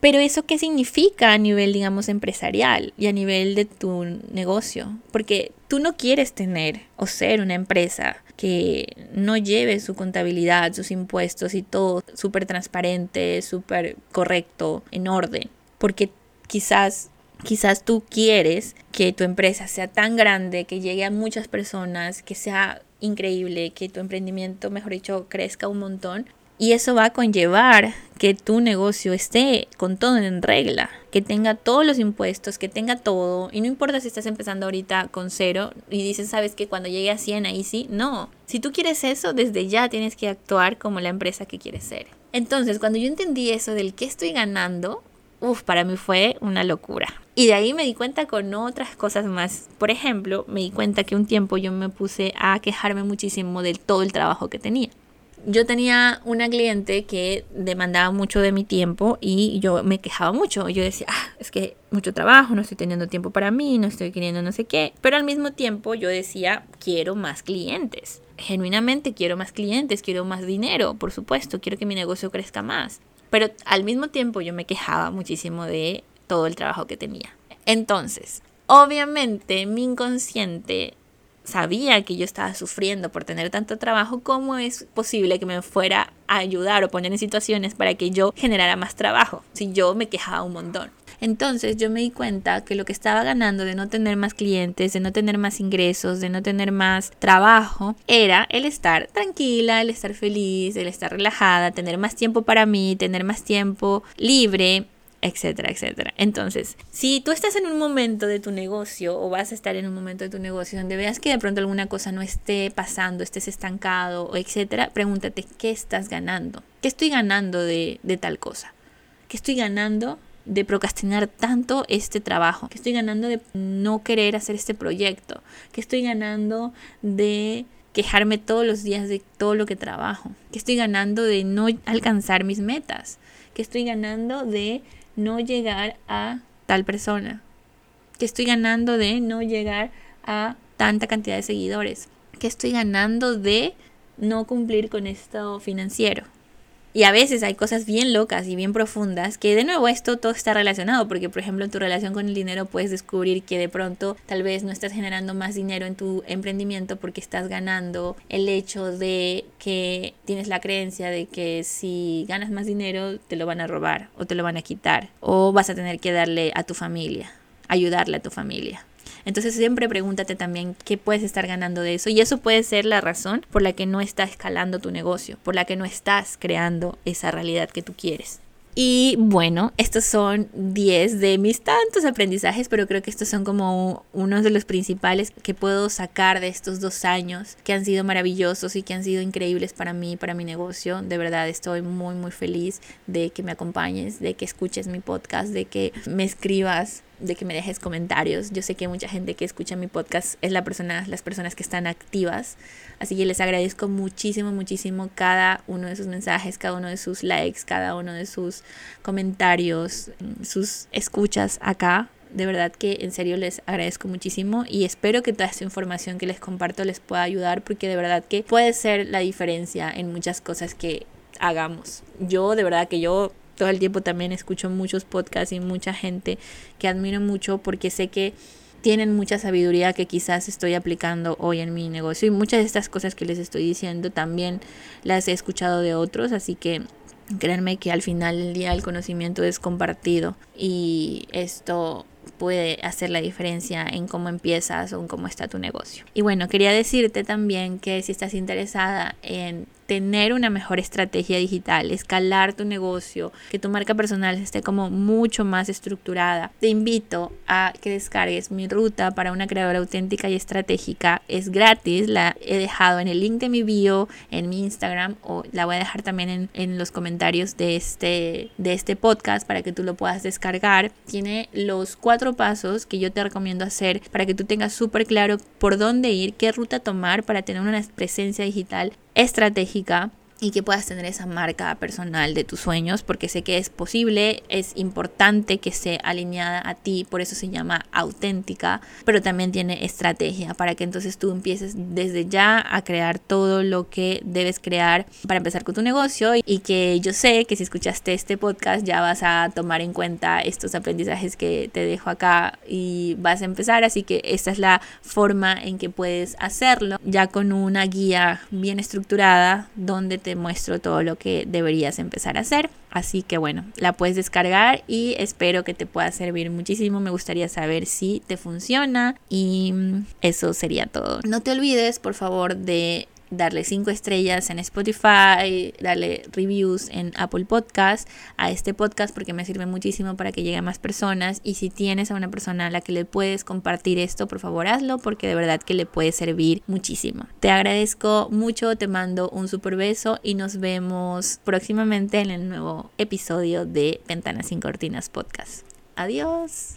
A: Pero eso qué significa a nivel, digamos, empresarial y a nivel de tu negocio? Porque tú no quieres tener o ser una empresa que no lleve su contabilidad, sus impuestos y todo súper transparente, súper correcto, en orden. Porque quizás Quizás tú quieres que tu empresa sea tan grande, que llegue a muchas personas, que sea increíble, que tu emprendimiento, mejor dicho, crezca un montón. Y eso va a conllevar que tu negocio esté con todo en regla, que tenga todos los impuestos, que tenga todo. Y no importa si estás empezando ahorita con cero y dices, sabes que cuando llegue a 100 ahí sí. No, si tú quieres eso, desde ya tienes que actuar como la empresa que quieres ser. Entonces, cuando yo entendí eso del que estoy ganando, uff, para mí fue una locura. Y de ahí me di cuenta con otras cosas más. Por ejemplo, me di cuenta que un tiempo yo me puse a quejarme muchísimo de todo el trabajo que tenía yo tenía una cliente que demandaba mucho de mi tiempo y yo me quejaba mucho. Yo decía, ah, es que mucho trabajo, no estoy teniendo tiempo para mí, no estoy queriendo no sé qué. Pero al mismo tiempo yo decía, quiero más clientes. Genuinamente quiero más clientes, quiero más dinero, por supuesto, quiero que mi negocio crezca más. Pero al mismo tiempo yo me quejaba muchísimo de todo el trabajo que tenía. Entonces, obviamente mi inconsciente sabía que yo estaba sufriendo por tener tanto trabajo, ¿cómo es posible que me fuera a ayudar o poner en situaciones para que yo generara más trabajo si yo me quejaba un montón? Entonces yo me di cuenta que lo que estaba ganando de no tener más clientes, de no tener más ingresos, de no tener más trabajo, era el estar tranquila, el estar feliz, el estar relajada, tener más tiempo para mí, tener más tiempo libre, etcétera, etcétera. Entonces, si tú estás en un momento de tu negocio o vas a estar en un momento de tu negocio donde veas que de pronto alguna cosa no esté pasando, estés estancado, o etcétera, pregúntate qué estás ganando. ¿Qué estoy ganando de, de tal cosa? ¿Qué estoy ganando de procrastinar tanto este trabajo? ¿Qué estoy ganando de no querer hacer este proyecto? ¿Qué estoy ganando de quejarme todos los días de todo lo que trabajo? ¿Qué estoy ganando de no alcanzar mis metas? ¿Qué estoy ganando de no llegar a tal persona? ¿Qué estoy ganando de no llegar a tanta cantidad de seguidores? ¿Qué estoy ganando de no cumplir con esto financiero? Y a veces hay cosas bien locas y bien profundas que de nuevo esto todo está relacionado porque por ejemplo en tu relación con el dinero puedes descubrir que de pronto tal vez no estás generando más dinero en tu emprendimiento porque estás ganando el hecho de que tienes la creencia de que si ganas más dinero te lo van a robar o te lo van a quitar o vas a tener que darle a tu familia, ayudarle a tu familia. Entonces siempre pregúntate también qué puedes estar ganando de eso y eso puede ser la razón por la que no está escalando tu negocio, por la que no estás creando esa realidad que tú quieres. Y bueno, estos son 10 de mis tantos aprendizajes, pero creo que estos son como unos de los principales que puedo sacar de estos dos años que han sido maravillosos y que han sido increíbles para mí, para mi negocio. De verdad estoy muy, muy feliz de que me acompañes, de que escuches mi podcast, de que me escribas de que me dejes comentarios. Yo sé que mucha gente que escucha mi podcast es la persona, las personas que están activas. Así que les agradezco muchísimo, muchísimo cada uno de sus mensajes, cada uno de sus likes, cada uno de sus comentarios, sus escuchas acá. De verdad que en serio les agradezco muchísimo y espero que toda esta información que les comparto les pueda ayudar porque de verdad que puede ser la diferencia en muchas cosas que hagamos. Yo de verdad que yo todo el tiempo también escucho muchos podcasts y mucha gente que admiro mucho porque sé que tienen mucha sabiduría que quizás estoy aplicando hoy en mi negocio y muchas de estas cosas que les estoy diciendo también las he escuchado de otros, así que créanme que al final del día el conocimiento es compartido y esto puede hacer la diferencia en cómo empiezas o en cómo está tu negocio. Y bueno, quería decirte también que si estás interesada en tener una mejor estrategia digital, escalar tu negocio, que tu marca personal esté como mucho más estructurada. Te invito a que descargues mi ruta para una creadora auténtica y estratégica. Es gratis, la he dejado en el link de mi bio, en mi Instagram o la voy a dejar también en, en los comentarios de este, de este podcast para que tú lo puedas descargar. Tiene los cuatro pasos que yo te recomiendo hacer para que tú tengas súper claro por dónde ir, qué ruta tomar para tener una presencia digital estratégica y que puedas tener esa marca personal de tus sueños, porque sé que es posible, es importante que esté alineada a ti, por eso se llama auténtica, pero también tiene estrategia para que entonces tú empieces desde ya a crear todo lo que debes crear para empezar con tu negocio. Y que yo sé que si escuchaste este podcast ya vas a tomar en cuenta estos aprendizajes que te dejo acá y vas a empezar, así que esta es la forma en que puedes hacerlo, ya con una guía bien estructurada donde te muestro todo lo que deberías empezar a hacer. Así que bueno, la puedes descargar y espero que te pueda servir muchísimo. Me gustaría saber si te funciona y eso sería todo. No te olvides, por favor, de darle 5 estrellas en Spotify, darle reviews en Apple Podcast a este podcast porque me sirve muchísimo para que llegue a más personas y si tienes a una persona a la que le puedes compartir esto, por favor hazlo porque de verdad que le puede servir muchísimo. Te agradezco mucho, te mando un super beso y nos vemos próximamente en el nuevo episodio de Ventanas sin Cortinas Podcast. Adiós.